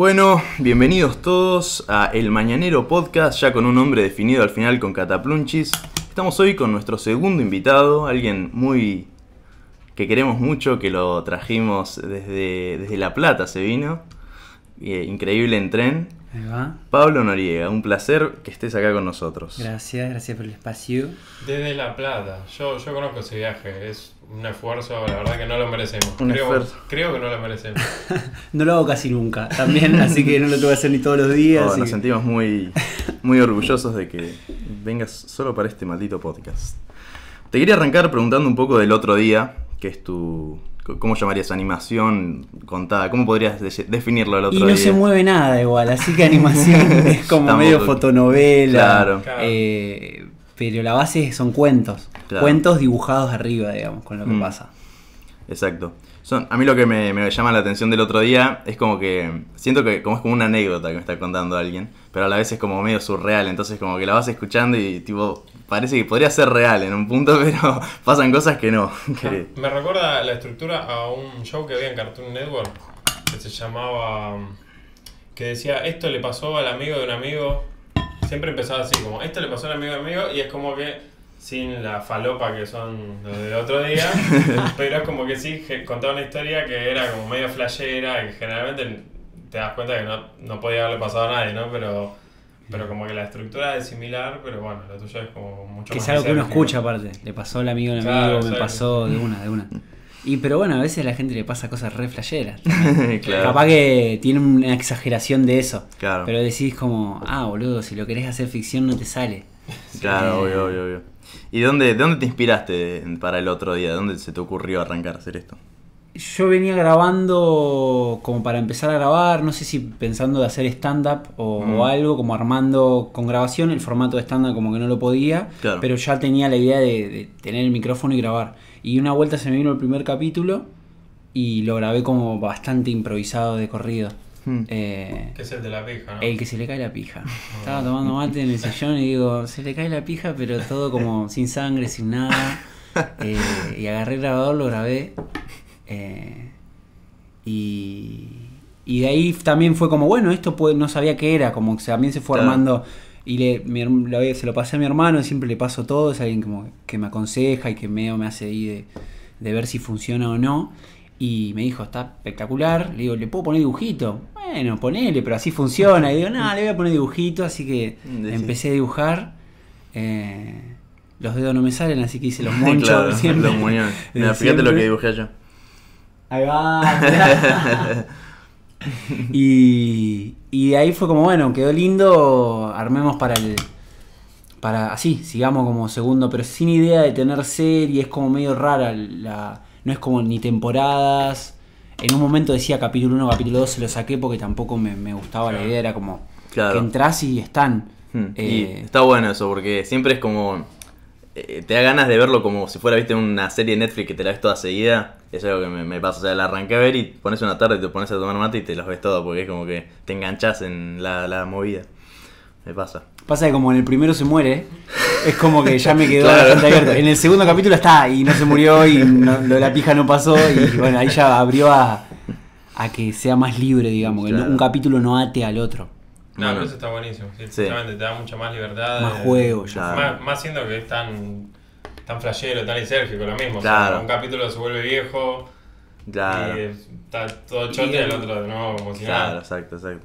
Bueno, bienvenidos todos a El Mañanero Podcast, ya con un nombre definido al final con Cataplunchis. Estamos hoy con nuestro segundo invitado, alguien muy que queremos mucho, que lo trajimos desde, desde La Plata, se vino. Eh, increíble en tren. Ahí va. Pablo Noriega, un placer que estés acá con nosotros. Gracias, gracias por el espacio. Desde La Plata. Yo, yo conozco ese viaje. Es un esfuerzo, la verdad que no lo merecemos. Un creo, esfuerzo. creo que no lo merecemos. No lo hago casi nunca, también, así que no lo tengo que hacer ni todos los días. Oh, nos que- sentimos muy, muy orgullosos de que vengas solo para este maldito podcast. Te quería arrancar preguntando un poco del otro día, que es tu... ¿Cómo llamarías animación contada? ¿Cómo podrías de- definirlo el otro Y no día? se mueve nada igual, así que animación es como Tampoco- medio fotonovela. Claro. Claro. eh, pero la base son cuentos. Claro. Cuentos dibujados arriba, digamos, con lo que Mm. pasa. Exacto. A mí lo que me, llama la atención del otro día es como que siento que como es como una anécdota que me está contando alguien, pero a la vez es como medio surreal, entonces como que la vas escuchando y tipo parece que podría ser real en un punto, pero pasan cosas que no. Me recuerda la estructura a un show que había en Cartoon Network que se llamaba. que decía: Esto le pasó al amigo de un amigo. Siempre empezaba así, como: Esto le pasó al amigo de un amigo, y es como que. Sin la falopa que son los del otro día, pero es como que sí que contaba una historia que era como medio flashera, que generalmente te das cuenta que no, no podía haberle pasado a nadie, ¿no? Pero, pero como que la estructura es similar, pero bueno, la tuya es como mucho Que más es algo que uno escucha aparte. Le pasó al amigo Claro, amigo, me pasó de una, de una. Y pero bueno, a veces a la gente le pasa cosas re flasheras. claro. Capaz que tiene una exageración de eso. Claro. Pero decís como, ah, boludo, si lo querés hacer ficción no te sale. Claro, obvio, obvio, obvio. ¿Y dónde, de dónde te inspiraste para el otro día? ¿De dónde se te ocurrió arrancar a hacer esto? Yo venía grabando como para empezar a grabar, no sé si pensando de hacer stand-up o, Mm. o algo, como armando con grabación, el formato de stand-up como que no lo podía, Claro. pero ya tenía la idea de, de tener el micrófono y grabar. Y una vuelta se me vino el primer capítulo y lo grabé como bastante improvisado de corrido. Hmm. Eh, Que es el de la pija, ¿no? El que se le cae la pija. Estaba tomando mate en el sillón y digo, se le cae la pija, pero todo como sin sangre, sin nada. Eh, y agarré el grabador, lo grabé. eh, y, y de ahí también fue como, bueno, esto puede- no sabía qué era, como que también se fue Claro. armando. Y le, mi herm- lo- se lo pasé a mi hermano, siempre le paso todo, es alguien como que me aconseja y que medio me hace ahí de, de ver si funciona o no. Y me dijo, está espectacular. Le digo, ¿le puedo poner dibujito? Bueno, ponele, pero así funciona. Y digo, no, le voy a poner dibujito. Así que Decí. empecé a dibujar. Eh, los dedos no me salen, así que hice los monchos. claro, siempre. los muñones. Mira, fíjate lo que dibujé yo. Ahí va. y, y de ahí fue como, bueno, quedó lindo, armemos para el... Para así, sigamos como segundo, pero sin idea de tener serie, es como medio rara, la, no es como ni temporadas. En un momento decía capítulo 1, capítulo 2, se lo saqué porque tampoco me, me gustaba la idea, era como Claro. que entras y están. Hmm, Eh, y está bueno eso, porque siempre es como. eh, te da ganas de verlo como si fuera, viste, una serie de Netflix que te la ves toda seguida. Es algo que me, me pasa. O sea, la arranqué a ver y pones una tarde y te pones a tomar mate y te los ves todo, porque es como que te enganchas en la, la movida. Me pasa. Pasa que como en el primero se muere, es como que ya me quedó Claro. bastante abierto. En el segundo capítulo está y no se murió y no- lo de la pija no pasó y bueno, ahí ya abrió a, a que sea más libre, digamos, que un capítulo no ate al otro. No, Bueno. pero eso está buenísimo. Sí, Sí. Te da mucha más libertad. Más de- juego, ya. Más, más siendo que es tan, tan flashero, tan lisérgico, lo mismo. O sea, Claro. un capítulo se vuelve viejo Claro. y está todo chote y el otro de nuevo como si Claro, nada. exacto, exacto.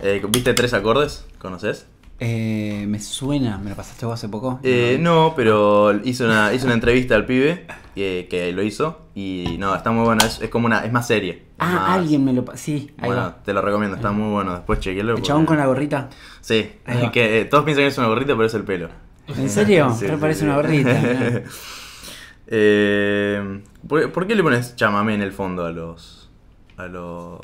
Eh, ¿Viste tres acordes? ¿Conoces? Eh, me suena, ¿me lo pasaste vos hace poco? Eh, no, pero hizo una, hizo una entrevista al pibe que lo hizo y no, está muy bueno, es, es como una, es más serie. Ah, más- alguien me lo pasó. Sí, ahí Bueno, va. te lo recomiendo, está muy bueno, después chequelo. El chabón porque- con la gorrita. Sí, que eh, todos piensan que es una gorrita, pero es el pelo. ¿En serio? Sí, Re sí, parece sí. una gorrita. Eh, ¿por, por qué le pones chamamé en el fondo a los. a los.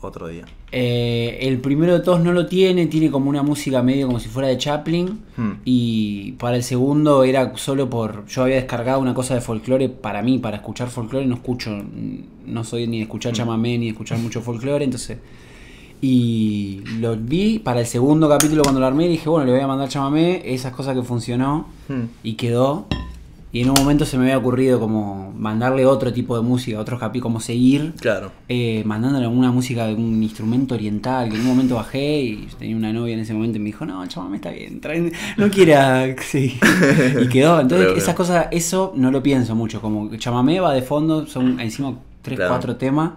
otro día? Eh, el primero de todos no lo tiene, tiene como una música medio como si fuera de Chaplin. Hmm. Y para el segundo era solo por. Yo había descargado una cosa de folclore para mí, para escuchar folclore. No escucho, no soy ni de escuchar chamamé ni de escuchar mucho folclore, entonces. Y lo vi para el segundo capítulo cuando lo armé. Dije, bueno, le voy a mandar chamamé, esas cosas que funcionó Hmm. y quedó. Y en un momento se me había ocurrido como mandarle otro tipo de música, otros capítulos, como seguir Claro. eh, mandándole una música de un instrumento oriental, que en un momento bajé y tenía una novia en ese momento y me dijo, no, el chamamé está bien, trae- no quiera, sí. Y quedó, entonces Pero, esas cosas, eso no lo pienso mucho, como que chamamé va de fondo, son encima tres, Claro. cuatro temas,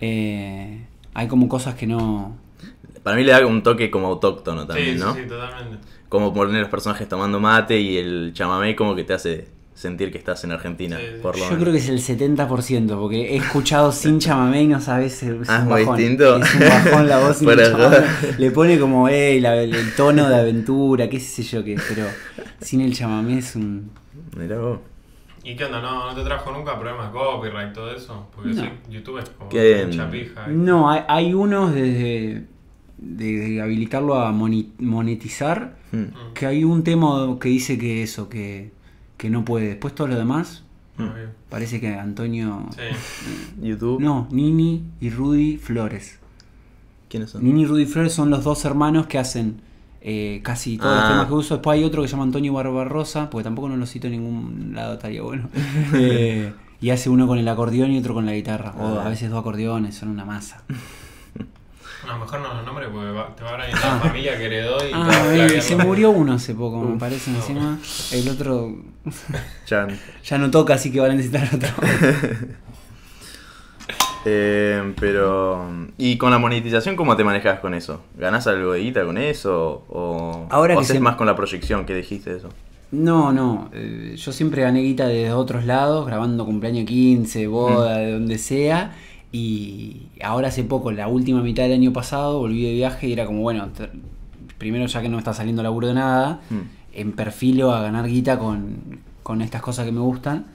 Eh, hay como cosas que no... Para mí le da un toque como autóctono Sí, también, sí, ¿no? sí, totalmente. Como poner los personajes tomando mate y el chamamé como que te hace sentir que estás en Argentina, Sí, sí. por lo Yo menos. creo que es el 70%, porque he escuchado sin chamamé y no sabes, es Ah, un muy bajón. distinto. Es un bajón la voz sin chamamé. Le pone como eh, la- el tono de aventura, qué sé yo qué, pero sin el chamamé es un... Mirá vos. ¿Y qué onda? ¿No, no te trajo nunca problemas de copyright y todo eso? Porque No. sí, YouTube es como mucha pija. No, hay, hay unos de, de, de habilitarlo a monetizar, Hmm. Mm. que hay un tema que dice que eso, que, que no puede. Después todo lo demás, Ah, bien. parece que Antonio... Sí. YouTube. No, Nini y Rudy Flores. ¿Quiénes son? Nini y Rudy Flores son los dos hermanos que hacen eh, casi todos los Ah. temas que uso. Después hay otro que se llama Antonio Barbarosa, porque tampoco no lo cito en ningún lado, estaría bueno. Eh, y hace uno con el acordeón y otro con la guitarra. O Ah. a veces dos acordeones, son una masa. No, mejor no los nombres porque va- te va a hablar la familia que heredó y a Ah, flaguear eh, se murió uno hace poco, me parece No. encima. El otro Chan. ya no toca, así que va a necesitar otro. Eh, pero. ¿Y con la monetización cómo te manejas con eso? ¿Ganás algo de guita con eso? ¿O, Ahora o que haces se- más con la proyección que dijiste eso? No, no. eh, yo siempre gané guita de otros lados, grabando cumpleaños 15, boda, Mm. de donde sea. Y ahora hace poco, la última mitad del año pasado, volví de viaje y era como, bueno, primero ya que no está saliendo laburo de nada, Mm. en perfilo a ganar guita con, con estas cosas que me gustan.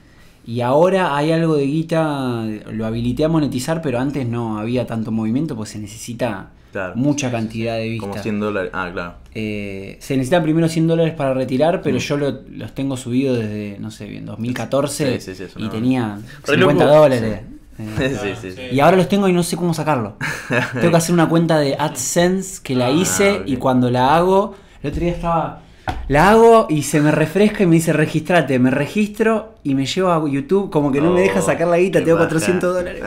Y ahora hay algo de guita, lo habilité a monetizar, pero antes no había tanto movimiento, pues se necesita Claro. mucha cantidad de vistas. Como 100 dólares. Ah, claro. Eh, se necesitan primero 100 dólares para retirar, pero Mm. yo lo- los tengo subidos desde, no sé, bien 2014 Sí, sí, sí, es y tenía Re 50 loco. dólares. Sí. Eh, Sí, sí, sí. y ahora los tengo y no sé cómo sacarlo. tengo que hacer una cuenta de AdSense que la Ah, hice y cuando la hago, el otro día estaba... La hago y se me refresca y me dice registrate, me registro y me lleva a YouTube como que no me deja Oh, sacar la guita, tengo paja. 400 dólares.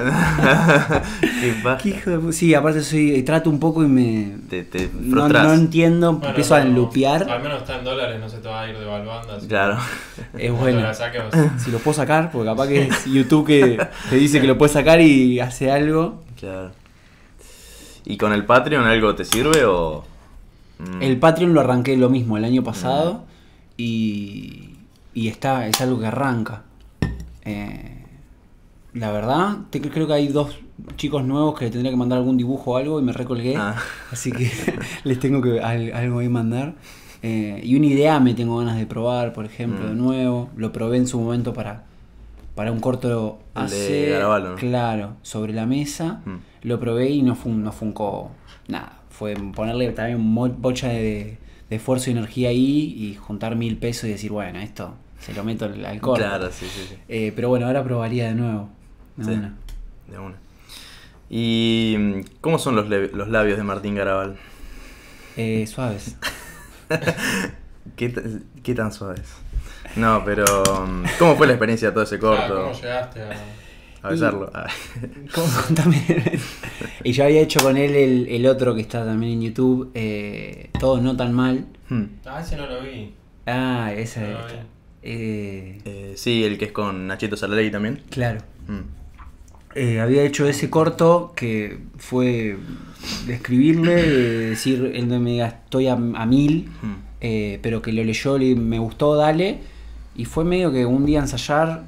qué hijo de Sí, aparte soy, trato un poco y me... Te, te No, entiendo, Bueno, empiezo a enlupear. Al menos está en dólares, no se te va a ir devaluando. así que Claro. Es bueno. Si lo puedo sacar, porque capaz que es YouTube que te dice que lo puedes sacar y hace algo. Claro. ¿Y con el Patreon algo te sirve o.? Mm. El Patreon lo arranqué lo mismo el año pasado y, y está, es algo que arranca. Eh, la verdad, te- creo que hay dos chicos nuevos que le tendría que mandar algún dibujo o algo y me recolgué. Ah. Así que les tengo que al- algo ahí mandar. Eh, y una idea me tengo ganas de probar, por ejemplo, Mm. de nuevo. Lo probé en su momento para, para un corto hace. Claro, sobre la mesa. Mm. Lo probé y no, fun, no funcó nada. Fue ponerle también mo- bocha de, de esfuerzo y energía ahí y juntar mil pesos y decir, bueno, esto se lo meto al, al corto. Claro, sí, sí, sí. Eh, pero bueno, ahora probaría de nuevo. De Sí. una. De una. ¿Y mm, cómo son los, los labios de Martín Garabal? Eh, suaves. ¿Qué, qué tan suaves? No, pero. mm, ¿Cómo fue la experiencia de todo ese Ah, corto? ¿Cómo llegaste a.? A besarlo. ¿Cómo? Contame. y yo había hecho con él el, el otro que está también en YouTube, eh, Todo no tan mal. Hmm. Ah, ese no lo vi. Ah, ese. No vi. eh, Eh, sí, el que es con Nachito Salaley también. claro. Hmm. Eh, había hecho ese corto que fue describirle, decir, él me diga estoy a, a mil, Hmm. eh, pero que lo leyó, le, me gustó, dale. Y fue medio que un día ensayar,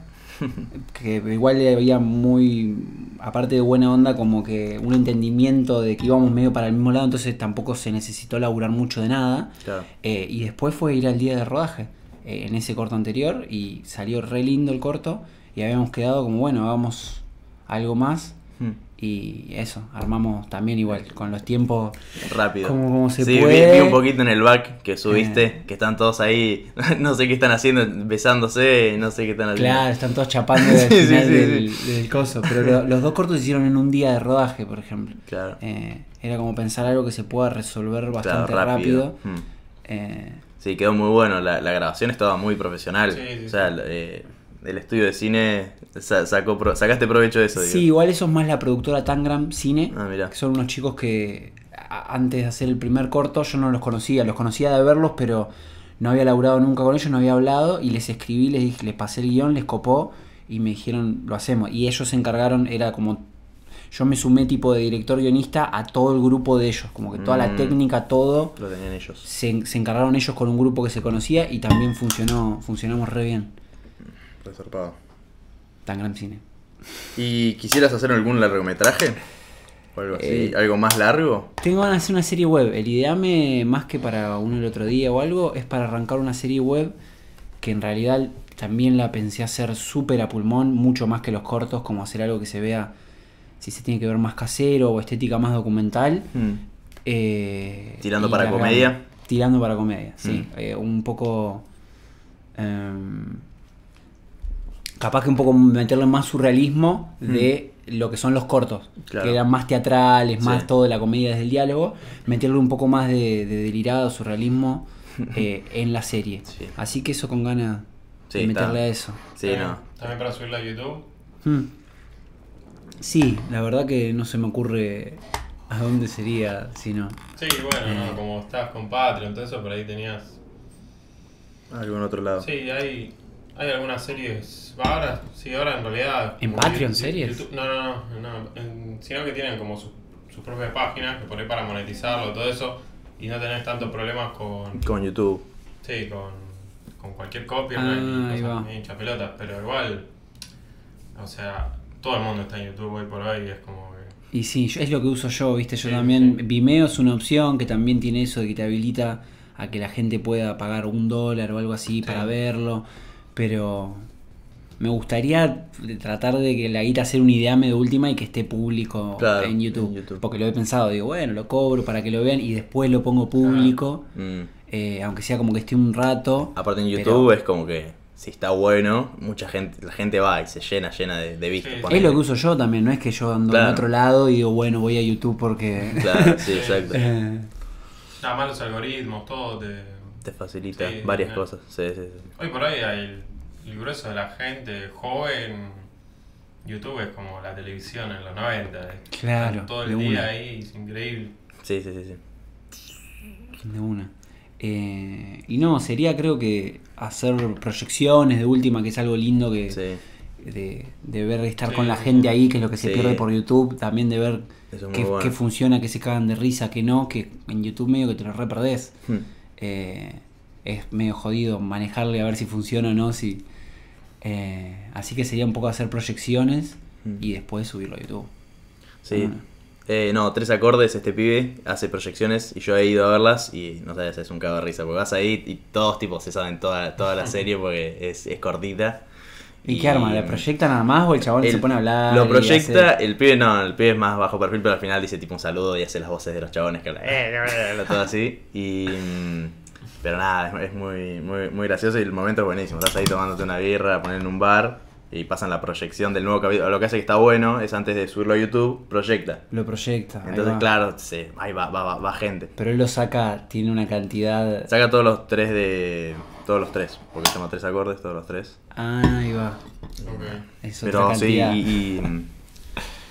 que igual le había muy, aparte de buena onda, como que un entendimiento de que íbamos medio para el mismo lado, entonces tampoco se necesitó laburar mucho de nada. Claro. Eh, y después fue ir al día de rodaje eh, en ese corto anterior y salió re lindo el corto y habíamos quedado como bueno, hagamos algo más Hmm. Y eso, armamos también igual con los tiempos. Rápido. Como- como se sí, vi- puede. Vi, un poquito en el back que subiste, Eh. que están todos ahí, no sé qué están haciendo, besándose, no sé qué están haciendo. Claro, están todos chapando al Sí, sí, final sí, del, del coso, pero lo- los dos cortos se hicieron en un día de rodaje, por ejemplo. Claro. Eh, era como pensar algo que se pueda resolver bastante Claro, rápido. Hmm. Eh, Sí, quedó muy bueno. La, la grabación estaba muy profesional. Sí, sí, o sea, eh, el estudio de cine sa- sacó sacaste provecho de eso. Sí, igual eso es más la productora Tangram Cine. Ah, que son unos chicos que antes de hacer el primer corto yo no los conocía, los conocía de verlos, pero no había laburado nunca con ellos, no había hablado y les escribí, les dije, les pasé el guion, les copó y me dijeron, lo hacemos. Y ellos se encargaron, era como, yo me sumé tipo de director guionista a todo el grupo de ellos, como que toda la Mm. técnica, todo, Lo tenían ellos. se, se encargaron ellos con un grupo que se conocía y también funcionó, funcionamos re bien. Reservado. Tangram Cine. ¿Y quisieras hacer algún largometraje? O algo así. Eh, ¿Algo más largo? Tengo ganas de hacer una serie web. El ideame, más que para uno el otro día o algo, es para arrancar una serie web que en realidad también la pensé hacer súper a pulmón, mucho más que los cortos, como hacer algo que se vea, si se tiene que ver más casero o estética más documental. Hmm. Eh, ¿Tirando para comedia? Tirando para comedia, sí. Mm. Eh, un poco... em, capaz que un poco meterle más surrealismo de lo que son los cortos. Claro. que eran más teatrales, más Sí. todo de la comedia desde el diálogo, meterle un poco más de, de delirado, surrealismo eh, en la serie. Sí. Así que eso con ganas Sí, de está. meterle a eso. Sí, También- no. También para subirlo a YouTube. Hmm. Sí, la verdad que no se me ocurre a dónde sería si no. Sí, bueno, Eh. no, como estás con Patreon, todo eso, por ahí tenías. Algo en otro lado. Sí, hay, hay algunas series. va, Ahora, sí, ahora en realidad. ¿En Patreon series? YouTube- no, no, no, no, en- sino que tienen como su- sus propias páginas, que ahí para monetizarlo, todo eso, y no tenés tantos problemas con. Con YouTube. Sí, con, con cualquier copia Ah, y cosas hincha pelotas, pero igual. O sea, todo el mundo está en YouTube hoy por hoy y es como que. Y sí, es lo que uso yo, ¿viste? Yo Sí, también, sí. Vimeo es una opción que también tiene eso de que te habilita a que la gente pueda pagar un dólar o algo así para verlo, pero me gustaría tratar de que la guita hacer un ideame de última y que esté público Claro, en, YouTube, en YouTube. porque lo he pensado, digo, bueno, lo cobro para que lo vean y después lo pongo público, Mm. eh, aunque sea como que esté un rato. Aparte en pero- YouTube es como que si está bueno, mucha gente, la gente va y se llena, llena de, de vistas. Sí. Es lo que uso yo también, no es que yo ando en otro lado y digo, bueno, voy a YouTube porque... Claro, sí, exacto. Eh, Nada más los algoritmos, todo te. Te facilita Sí, varias eh. cosas. Sí, sí, sí. Hoy por hoy hay el, grueso de la gente joven. YouTube es como la televisión en los 90. eh. Claro, Están Todo el día una. ahí, es increíble. Sí, sí, sí, sí. De una. Eh, y no, sería creo que hacer proyecciones de última, que es algo lindo que Sí. de, de ver estar Sí, con la sí. gente ahí, que es lo que se Sí. pierde por YouTube, también de ver es qué, bueno. qué funciona, qué se cagan de risa, qué no, que en YouTube medio que te lo re perdés. Hmm. Eh, es medio jodido manejarle a ver si funciona o no, si eh, así que sería un poco hacer proyecciones Mm. y después subirlo a YouTube. Sí. Ah. Eh, no, tres acordes, este pibe hace proyecciones y yo he ido a verlas y no sabes, es un cago de risa, porque vas ahí y todos tipos se saben toda, toda la serie porque es, es cortita. ¿Y, qué arma? ¿La proyecta nada más o el chabón El- se pone a hablar? Lo proyecta, hace- el pibe no, el pibe es más bajo perfil, pero al final dice tipo un saludo y hace las voces de los chabones que hablan, eh, todo así. Y, mm, pero nada, es, es muy, muy, muy gracioso y el momento es buenísimo. Estás ahí tomándote una birra, poniendo en un bar y pasan la proyección del nuevo capítulo. Lo que hace que está bueno es antes de subirlo a YouTube, proyecta. Lo proyecta. Entonces, claro, sí, ahí va, va, va, va gente. Pero él lo saca, tiene una cantidad. Saca todos los tres de. Todos los tres, porque se llama tres acordes, todos los tres. Ah, ahí va. Ok. Es Pero otra sí, cantidad. y, y,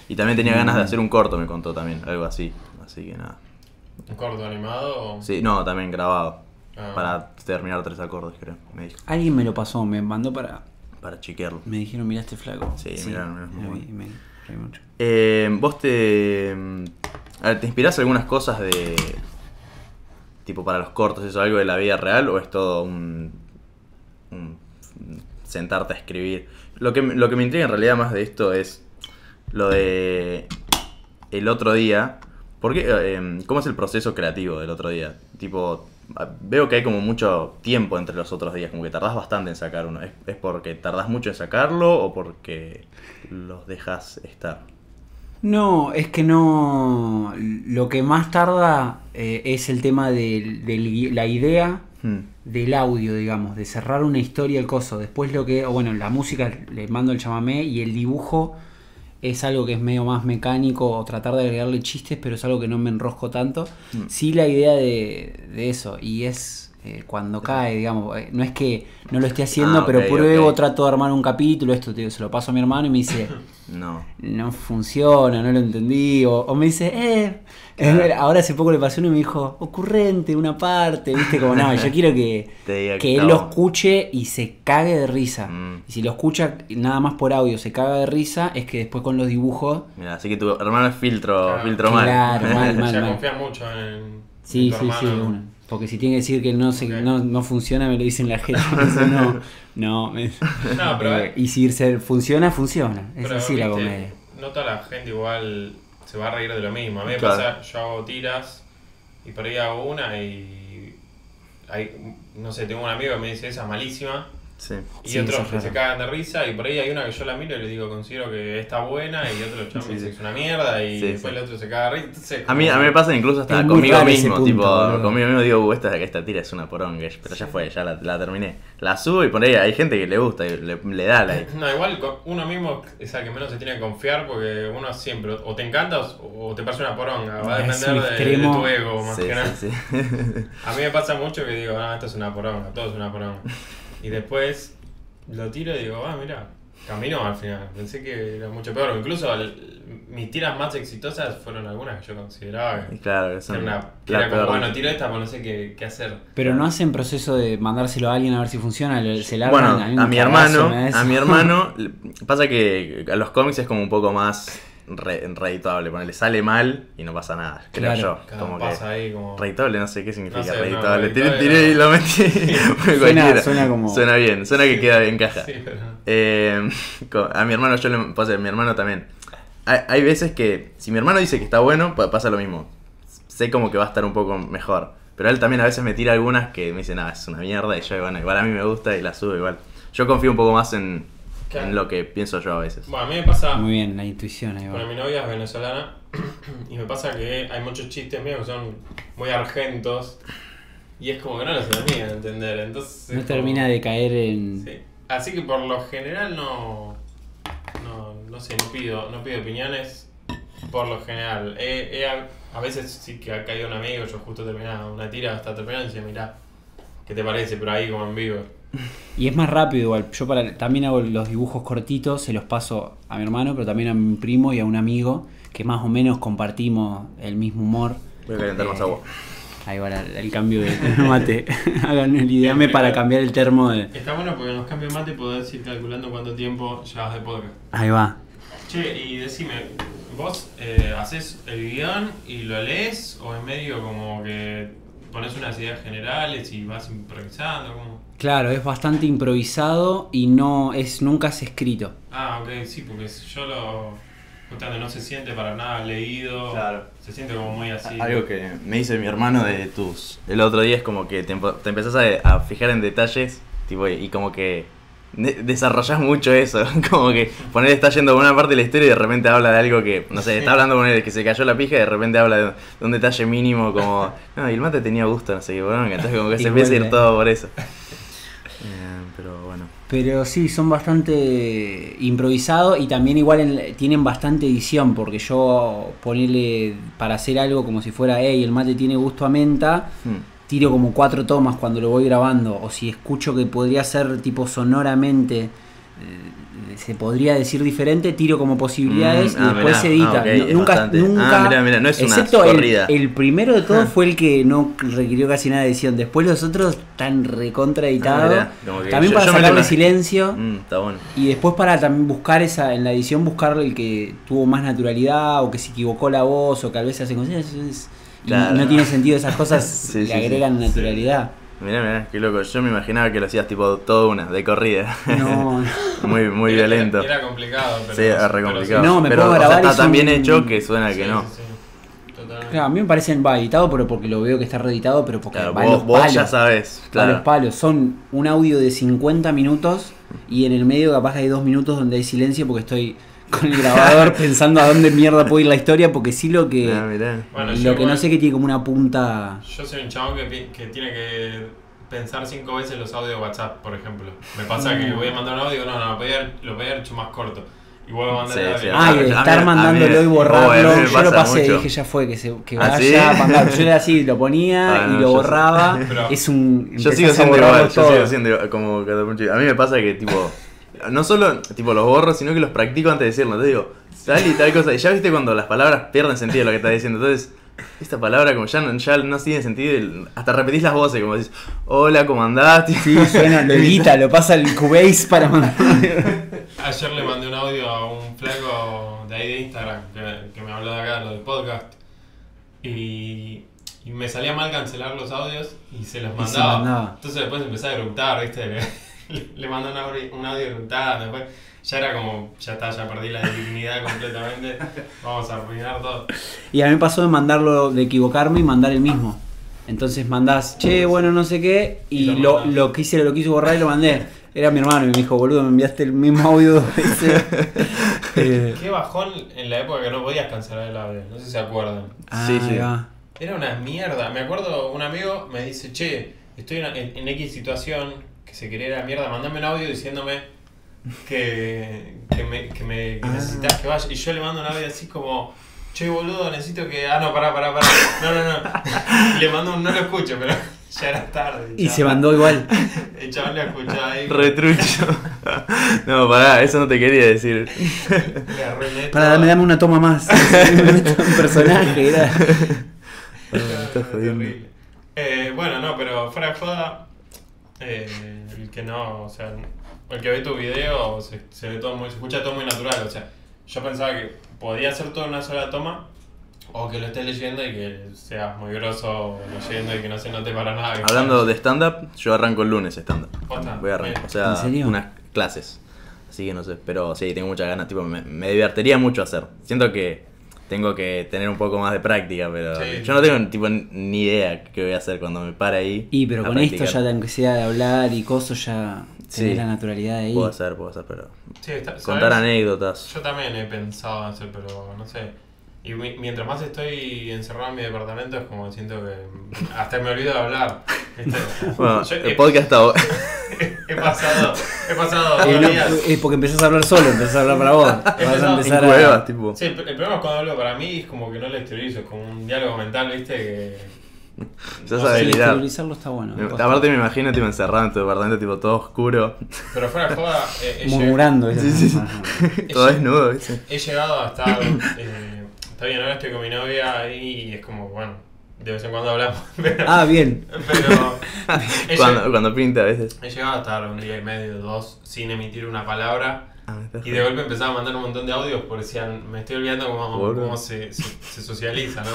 y también tenía ganas de hacer un corto, me contó también, algo así. Así que nada. ¿Un corto animado? o- Sí, no, también grabado. Ah. Para terminar tres acordes, creo. Me dijo. Alguien me lo pasó, me mandó para. Para chequearlo. Me dijeron, mira este flaco. Sí, mirá, mirá, bueno. me reí mucho. Eh, ¿Vos te. ver, ¿Te inspirás algunas cosas de. tipo para los cortos, eso, algo de la vida real o es todo un. un sentarte a escribir? Lo que, me- lo que me intriga en realidad más de esto es lo de. el otro día. ¿Por qué, eh, ¿Cómo es el proceso creativo del otro día? Tipo, veo que hay como mucho tiempo entre los otros días, como que tardás bastante en sacar uno. ¿Es, es porque tardás mucho en sacarlo o porque los dejas estar? No, es que no. Lo que más tarda eh, es el tema de, la idea Hmm. del audio, digamos, de cerrar una historia el coso. Después lo que. bueno, la música le mando el chamamé y el dibujo es algo que es medio más mecánico o tratar de agregarle chistes, pero es algo que no me enrosco tanto. Mm. Sí, la idea de, de eso. Y es. Eh, cuando cae, digamos. Eh, No es que no lo esté haciendo, Ah, pero pruebo, trato de armar un capítulo, esto te- se lo paso a mi hermano y me dice, No. no funciona, no lo entendí. O, o me dice, eh, eh, ahora hace poco le pasó uno y me dijo, ocurrente, una parte, viste, como no, yo quiero que, que él lo escuche y se cague de risa. Mm. Y si lo escucha nada más por audio, se caga de risa, es que después con los dibujos Mira, así que tu hermano es filtro, Claro. filtro mal. Claro, mal, mal. ya confía mucho en, Sí, sí, sí, una. Porque si tiene que decir que no, se, no, no funciona, me lo dicen la gente. No, no. me- No, pero, Eh, y si se funciona, funciona. Es así la comedia. No toda la gente igual se va a reír de lo mismo. A mí me Claro. pasa, yo hago tiras y por ahí hago una y. Hay, no sé, tengo un amigo que me dice esa es malísima. Sí. Y Sí, otros que se cagan de risa y por ahí hay una que yo la miro y le digo considero que está buena y otro chabón me Sí, dice sí. que es una mierda y Sí, después sí. el otro se caga de risa. Entonces, A mí, a mí me pasa incluso hasta conmigo mismo, punto, tipo, conmigo mismo digo, "Uh, esta, esta tira es una poronga, pero ya fue, ya la, la terminé. La subo y por ahí hay gente que le gusta y le, le da like. No, igual uno mismo es el que menos se tiene que confiar porque uno siempre o te encanta o o te parece una poronga. Va a depender de, tu ego más Sí, que nada. sí, sí. A mí me pasa mucho que digo, ah, esto es una poronga, todo es una poronga. Y después lo tiro y digo, ah, mira, caminó al final. Pensé que era mucho peor. Incluso el- mis tiras más exitosas fueron algunas que yo consideraba que claro, que son era, una, que la era como, bueno, tiro esta, pero no sé qué, qué hacer. Pero no hacen proceso de mandárselo a alguien a ver si funciona. Se largan Bueno, mí un a mi hermano, a mi hermano, pasa que a los cómics es como un poco más re, redituable, ponele, sale mal y no pasa nada, creo Claro. yo. Como pasa que ahí como... redituable, no sé qué significa No sé, no, redituable. tiré, y lo metí. Cualquiera. suena como- Suena bien, suena que queda bien caja. Sí, pero... Eh, a mi hermano yo le pasa, mi hermano también. Hay, hay veces que si mi hermano dice que está bueno, pa- pasa lo mismo. Sé como que va a estar un poco mejor. Pero él también a veces me tira algunas que me dicen, ah, es una mierda y yo, bueno, igual a mí me gusta y la subo igual. Yo confío un poco más en, Claro. en lo que pienso yo a veces. Bueno, a mí me pasa... Muy bien, la intuición ahí va. Bueno, mi novia es venezolana y me pasa que hay muchos chistes míos que son muy argentos y es como que no los termina de entender. Entonces, No termina como- de caer en... Sí. Así que por lo general no. No, no sé, no pido, no pido opiniones. Por lo general. He- he a, a veces sí que ha caído un amigo, yo justo terminaba una tira hasta terminar y decía, mirá, ¿qué te parece? Pero ahí como en vivo. Y es más rápido igual. Yo para, también hago los dibujos cortitos, se los paso a mi hermano, pero también a mi primo y a un amigo que más o menos compartimos el mismo humor. Voy a calentar más Eh, agua. Ahí va el cambio de mate. Hagan el ideame para cambiar el termo de. Está bueno porque en los cambios mate podés ir calculando cuánto tiempo llevas de podcast. Ahí va. Che, y decime, ¿vos eh, haces el guion y lo lees o en medio como que pones unas ideas generales y vas improvisando? ¿Cómo? Claro, es bastante improvisado y no es nunca es escrito. Ah, ok, sí, porque yo lo. Justamente no se siente para nada leído. Claro. Se siente como muy así. Algo que me dice mi hermano de tus. El otro día es como que te, empo- te empezás a, a fijar en detalles tipo, y como que de- desarrollás mucho eso. Como que poner está yendo por una parte de la historia y de repente habla de algo que. No sé, está hablando con él que se cayó la pija y de repente habla de, un detalle mínimo como. No, y el mate tenía gusto, no sé qué. Bueno, entonces como que se empieza a ir todo por eso. Eh, pero bueno. Pero sí, son bastante improvisados y también igual en- tienen bastante edición, porque yo ponerle para hacer algo como si fuera, hey, el mate tiene gusto a menta, Hmm. Tiro como cuatro tomas cuando lo voy grabando, o si escucho que podría ser tipo sonoramente, eh, se podría decir diferente, tiro como posibilidades Mm, y ah, después mirá, se edita. ah, nunca, nunca, Ah, mirá, mirá, no es una excepto el, primero de todos fue el que no requirió casi nada de edición. Después los otros están recontra editados. Mirá, como que también yo- para yo sacarle silencio. Mm, está bueno. Y después para también buscar esa, en la edición buscar el que tuvo más naturalidad o que se equivocó la voz o que a veces hacen cosas. Claro. no tiene sentido esas cosas, Sí, le sí, agregan sí. naturalidad. Mirá, mirá, qué loco. Yo me imaginaba que lo hacías tipo todo una, de corrida. No, muy, muy Era- violento. Era, complicado, pero. Sí, re pero complicado. sí. No, me pero puedo o sea, grabar y está tan bien hecho que suena que no. sí, sí. Totalmente. Claro, a mí me parecen va editado, pero porque lo veo que está reeditado, pero porque Claro, va a vos, los vos palos. ya sabes. Claro. los palos. Son un audio de 50 minutos y en el medio capaz hay dos minutos donde hay silencio porque estoy con el grabador pensando a dónde mierda puede ir la historia porque sí lo que... Ah, mirá. Bueno, lo que no sé que tiene como una punta... Yo soy un chabón que, pi- que tiene que pensar cinco veces los audios de WhatsApp, por ejemplo. Me pasa que voy a mandar un audio no, no, lo podía, haber- lo podía haber hecho más corto. y vuelvo a mandar Sí, el sí, audio. Ah, Ah, y a de estar a mandándolo y a borrarlo. Yo lo pasé, mucho. dije ya fue, que, se, que ¿Ah, vaya sí? a mandar. Yo era así, lo ponía Ah, y no, lo borraba. Pero- es un. Yo sigo a siendo igual, yo todo. sigo siendo igual, como. A mí me pasa que tipo, no solo tipo los borro, sino que los practico antes de decirlo. Te digo, tal y tal cosa. Y ya viste cuando las palabras pierden sentido lo que estás diciendo. Entonces, esta palabra como ya no, ya no tiene sentido, y hasta repetís las voces, como decís, hola, ¿cómo andás? Sí, suena, lo edita, lo pasa al Cubase para mandar. Ayer le mandé un audio a un flaco de ahí de Instagram que, que me habló de acá, lo del podcast. Y, y me salía mal cancelar los audios y se los Y se mandaba. mandaba. Entonces después empecé a eructar, ¿viste? Le, mandé un audio, un audio eructando. Después ya era como, ya está, ya perdí la dignidad completamente. Vamos a arruinar todo. Y a mí me pasó de mandarlo, de equivocarme y mandar el mismo. Entonces mandás, che, bueno, no sé qué, y Y lo lo, lo quise, lo quise borrar y lo mandé. Era mi hermano y me dijo, boludo, me enviaste el mismo audio dos veces. Eh, Qué bajón en la época que no podías cancelar el audio. No sé si se acuerdan. Ah, sí. ahí va. Era una mierda. Me acuerdo, un amigo me dice, che, estoy en, en- en X situación que se quería ir a la mierda, mandame un audio diciéndome que, que, me, que, me, que Ah. necesitas que vaya. Y yo le mando un audio así como, che, boludo, necesito que... Ah, no, pará, pará, pará. No, no, no. Le mando un, no lo escucho, pero ya era tarde. Y chaval. se mandó igual. El chaval lo escuchaba ahí. Retrucho. no, pará, eso no te quería decir. Le arruiné todo. dame, dame una toma más. Me meto un personaje, era. Me estás jodiendo. Terrible. Eh, bueno, no, pero fuera de joda, eh, el que no, o sea, el que ve tu video se, se ve todo muy, se escucha todo muy natural, o sea, yo pensaba que podía hacer todo en una sola toma, o que lo estés leyendo y que seas muy grosso leyendo y que no se note para nada. Hablando de stand-up, yo arranco el lunes stand-up. Voy a arrancar, o sea, ¿En serio? unas clases. Así que no sé, pero sí, tengo muchas ganas. Tipo, me, me divertiría mucho hacer. Siento que tengo que tener un poco más de práctica, pero Sí. yo no tengo tipo ni idea qué voy a hacer cuando me pare ahí. Y pero con esto ya, aunque sea de hablar y cosas, ya Sí. tenés la naturalidad ahí. Puedo hacer, puedo hacer, pero. Sí, está- Contar ¿sabes? anécdotas. Yo también he pensado en hacer, pero no sé. Y mi- mientras más estoy encerrado en mi departamento es como siento que hasta me olvido de hablar. Bueno, Yo el he, podcast está. he pasado, he pasado no, eh, porque empezás a hablar solo, empezás a hablar para vos. Vas a empezar cuevas, a. tipo. Sí, el problema es cuando hablo para mí es como que no lo exteriorizo, es como un diálogo mental, ¿viste? Que... Ya No sabes exteriorizarlo está bueno. Me- Aparte me imagino tipo encerrado en tu departamento, tipo todo oscuro, Pero fuera de joda, eh, Murmurando. Sí, sí, sí. todo desnudo, ¿viste? he llegado a estar... eh, está bien, ahora estoy con mi novia ahí y es como, bueno, de vez en cuando hablamos, pero... Ah, bien. pero he, Cuando, cuando pinta a veces. he llegado a estar un día y medio, dos, sin emitir una palabra. Ah, Y de golpe empezaba a mandar un montón de audios porque decían, me estoy olvidando cómo, cómo se, se, se socializa, ¿no?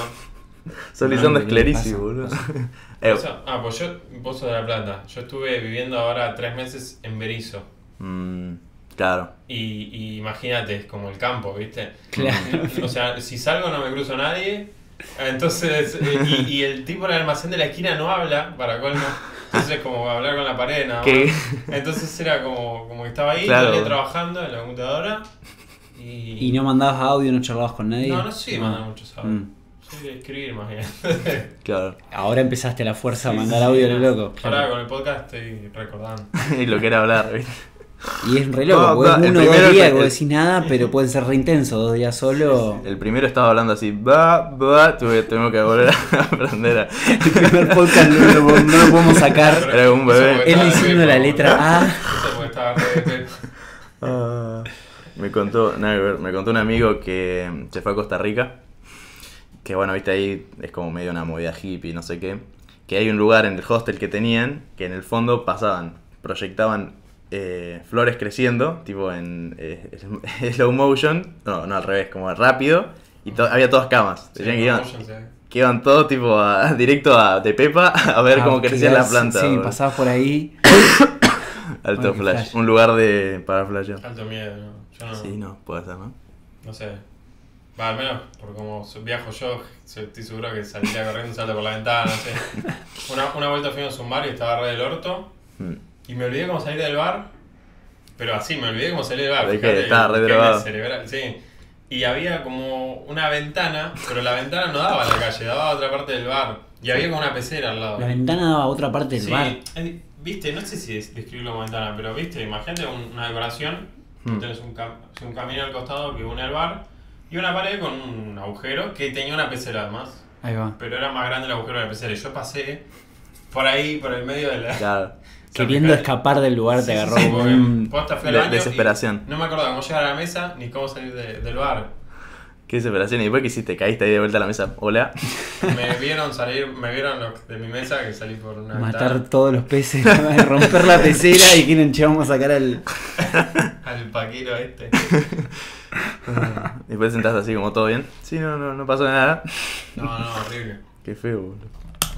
Solizando Ah, es ¿qué le clarísimo, boludo. Eh, O sea, ah, pues yo, vos sos de La Plata. Yo estuve viviendo ahora tres meses en Berizo. mm, claro. Y, y imagínate, es como el campo, ¿viste? Claro. O sea, si salgo no me cruzo a nadie. Entonces, eh, y, y el tipo en el almacén de la esquina no habla, para colmo. Entonces, como hablar con la pared, nada más. ¿Qué? Entonces era como, como que estaba ahí, Claro. todo el día trabajando en la computadora. Y, Y no mandabas audio, no charlabas con nadie. No, no sé si mandar muchos audios. Mm. Soy de escribir más bien. Claro. Ahora empezaste a la fuerza a Sí, mandar sí, audio, sí. lo loco. Ahora claro. con el podcast estoy recordando. y lo que era hablar, ¿viste? Y es re loco, No, no, uno o primero dos días vos decís nada, pero pueden ser re intensos, dos días solo. El primero estaba hablando así, va, va, tuve, tengo que volver a aprender a. El primer podcast no lo, no lo podemos sacar. Era un bebé. Él diciendo la letra ¿no? A. Ah, me contó, nada me contó un amigo que se fue a Costa Rica. Que bueno, viste ahí es como medio una movida hippie, no sé qué. Que hay un lugar en el hostel que tenían que en el fondo pasaban, proyectaban eh, flores creciendo, tipo en eh, slow motion, no, no al revés, como rápido. Y to- había todas camas. Sí, Decían que iban, sí. que iban todos tipo a- directo a, de Pepa a ver Ah, cómo crecía la planta. Sí, boludo. pasabas por ahí. Alto flash. flash. Un lugar de para flashear. Alto miedo, ¿no? Yo no, Sí, no, puede ser, ¿no? no sé. Va, al menos, por como viajo yo, estoy seguro que saldría corriendo, salto por la ventana, no sé. Una, una vuelta fuimos a un bar y estaba re del orto. Mm. Y me olvidé cómo salir del bar. Pero así, me olvidé cómo salir del bar. De que fíjate, estaba re cerebral, sí. Y había como una ventana, pero la ventana no daba a la calle, daba a otra parte del bar. Y había como una pecera al lado. La ventana daba a otra parte del Sí, bar. viste, no sé si es- describirlo como ventana, pero viste, imagínate un- una decoración Mm. Tenés un, cam- un camino al costado que une al bar y una pared con un agujero que tenía una pecera además. Ahí va. Pero era más grande el agujero de la pecera. Y yo pasé por ahí, por el medio de la. Claro. Queriendo escapar del lugar Sí, te agarró sí, como porque un... posta fui al De- baño y desesperación. No me acuerdo cómo llegar a la mesa ni cómo salir de- del bar. Qué desesperación. ¿Y después qué hiciste? ¿Caíste ahí de vuelta a la mesa? Hola. Me vieron salir, me vieron los de mi mesa que salí por una Matar ventana todos los peces, romper la pecera y quieren, che, vamos a sacar al... al paquero este. Después sentaste así como todo bien. Sí, no, no, no pasó nada. No, no, horrible. Qué feo, boludo.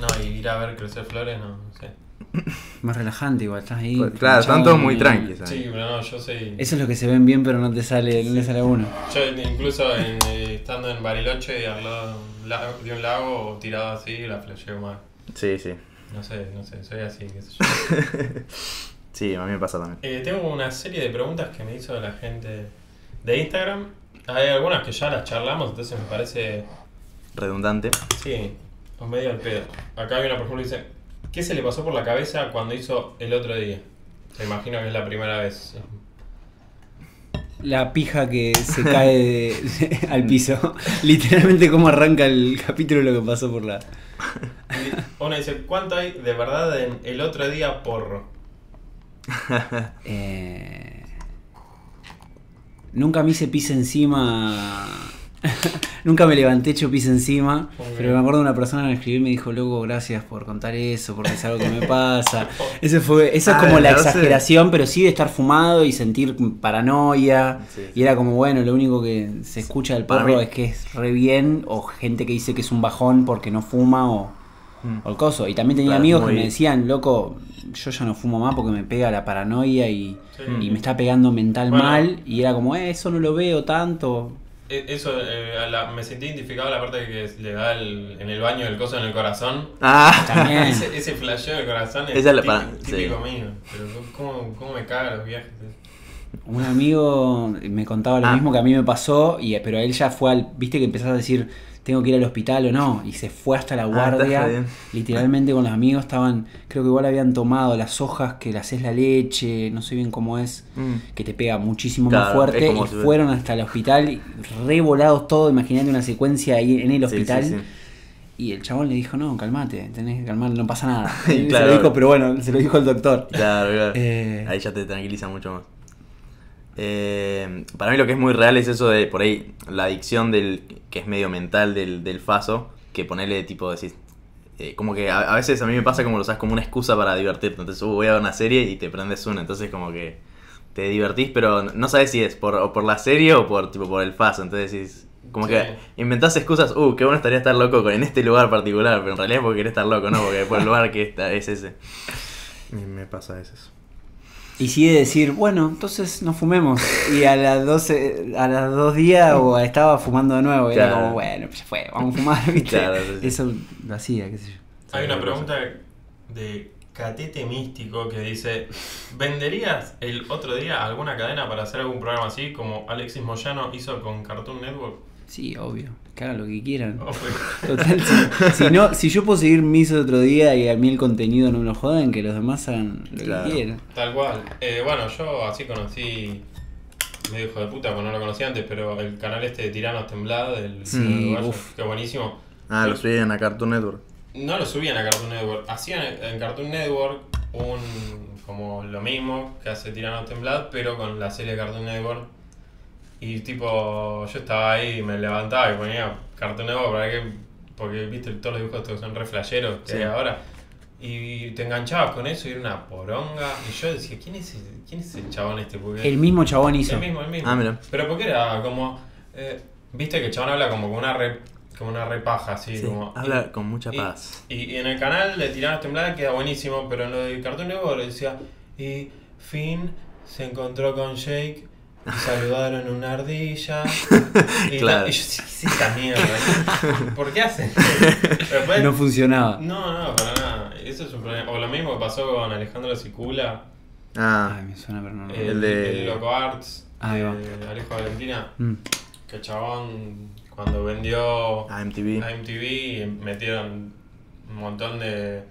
No, y ir a ver crecer flores, no, no sé. Más relajante igual, estás ahí. Pues, Claro, están todos muy tranquilos. ahí. Sí, pero no, yo soy. Eso es lo que se ven bien pero no te sale, no le sale a uno. Yo incluso en, eh, estando en Bariloche al lado de un lago, tirado así, la flasheo más. Sí, sí. No sé, no sé, soy así, qué sé yo. Sí, a mí me pasa también. Eh, tengo una serie de preguntas que me hizo la gente de Instagram. Hay algunas que ya las charlamos, entonces me parece. Redundante. Sí, o medio al pedo. Acá hay una, por ejemplo, dice: ¿Qué se le pasó por la cabeza cuando hizo el otro día? Me imagino que es la primera vez. La pija que se cae de- al piso. Literalmente como arranca el capítulo lo que pasó por la... Una dice: ¿Cuánto hay de verdad en el otro día porro? Eh, Nunca me hice pis encima. Nunca me levanté hecho pis encima. Pero me acuerdo de una persona que me escribió y me dijo, loco, gracias por contar eso, porque es algo que me pasa. Ese fue, esa es Ah, como la sé. exageración, pero sí de estar fumado y sentir paranoia. Sí, Y era como, bueno, lo único que se escucha del mí- es que es re bien, o gente que dice que es un bajón porque no fuma, o, Mm. o el coso. Y también tenía Claro, amigos que me decían, loco, yo ya no fumo más porque me pega la paranoia y, Sí. y me está pegando mental Bueno. mal. Y era como, eh, eso no lo veo tanto. E- Eso, eh, a la- me sentí identificado a la parte que le da el- en el baño el coso en el corazón. Ah, También. Ese, ese flasheo del corazón es Esa es la típico, típico sí. mío. Pero ¿cómo, cómo me cagan los viajes? Un amigo me contaba lo Ah. mismo que a mí me pasó, y, pero él ya fue al. Viste que empezás a decir, tengo que ir al hospital o no, y se fue hasta la Ah, guardia. literalmente con los amigos estaban. Creo que igual habían tomado las hojas que le haces la leche, no sé bien cómo es, Mm. que te pega muchísimo más Claro, fuerte. es Y si- fueron hasta el hospital, y re volados todo, imaginate una secuencia ahí en el hospital. sí, sí. Y el chabón le dijo, no, calmate, tenés que calmar, no pasa nada. Y Y Se claro. lo dijo, pero bueno, se lo dijo el doctor. Claro, claro. Eh. Ahí ya te tranquiliza mucho más. Eh, para mí lo que es muy real es eso de por ahí la adicción del que es medio mental del, del faso, que ponerle tipo decís, eh, como que a, a veces a mí me pasa como lo usas como una excusa para divertirte. Entonces uh, voy a ver una serie y te prendes una, entonces como que te divertís, pero no sabes si es por, o por la serie o por tipo por el faso. Entonces decís, como Sí. que inventás excusas, uh, qué bueno estaría estar loco con- en este lugar particular, pero en realidad es porque querés estar loco, no, porque por el lugar que está, es ese. Me, me pasa a veces. Y sigue decir, bueno, entonces no fumemos. Y a las 12, a las dos días o estaba fumando de nuevo. Y Era como, bueno, pues ya fue, vamos a fumar, ¿viste? Claro, sí, sí. Eso lo hacía, qué sé yo. Hay Sí, una pregunta de Catete Místico que dice: ¿Venderías el otro día alguna cadena para hacer algún programa así como Alexis Moyano hizo con Cartoon Network? Sí, obvio. Que hagan lo que quieran. Total, si, si no, si yo puedo seguir mis otro día y a mí el contenido no me lo joden, que los demás hagan lo Claro. que quieran. Tal cual. Eh, bueno, yo así conocí. Me hijo de puta, porque no lo conocía antes, pero el canal este de Tiranos Temblad, del Sí, uf. que buenísimo. Ah, lo subían a Cartoon Network. No lo subían a Cartoon Network, hacían en Cartoon Network un como lo mismo que hace Tiranos Temblad, pero con la serie de Cartoon Network. Y tipo, yo estaba ahí y me levantaba y ponía Cartoon Network para que, porque viste todos los dibujos estos son re flasheros que Sí. hay ahora. Y te enganchabas con eso y era una poronga. Y yo decía, ¿quién es, el- quién es el chabón este? Porque El mismo chabón hizo. el mismo, el mismo. Ah, mira. Pero porque era como. eh, Viste que el chabón habla como con una re, como una repaja, así. Sí, como, habla y- con mucha paz. Y, y en el canal de Tiranas Tembladas queda buenísimo, pero en lo de Cartoon Network decía. Y Finn se encontró con Jake y saludaron una ardilla. Y, Claro. y yo, ¿qué es esta mierda? ¿Por qué hacen? Después- No funcionaba. no, no, para nada. Eso es un problema. O lo mismo que pasó con Alejandro Sicula. Ah, Ay, me suena, pero no. El, El de- el Loco Arts, Ahí va. de Alejo Valentina, Mm. que chabón cuando vendió a MTV. a MTV metieron un montón de,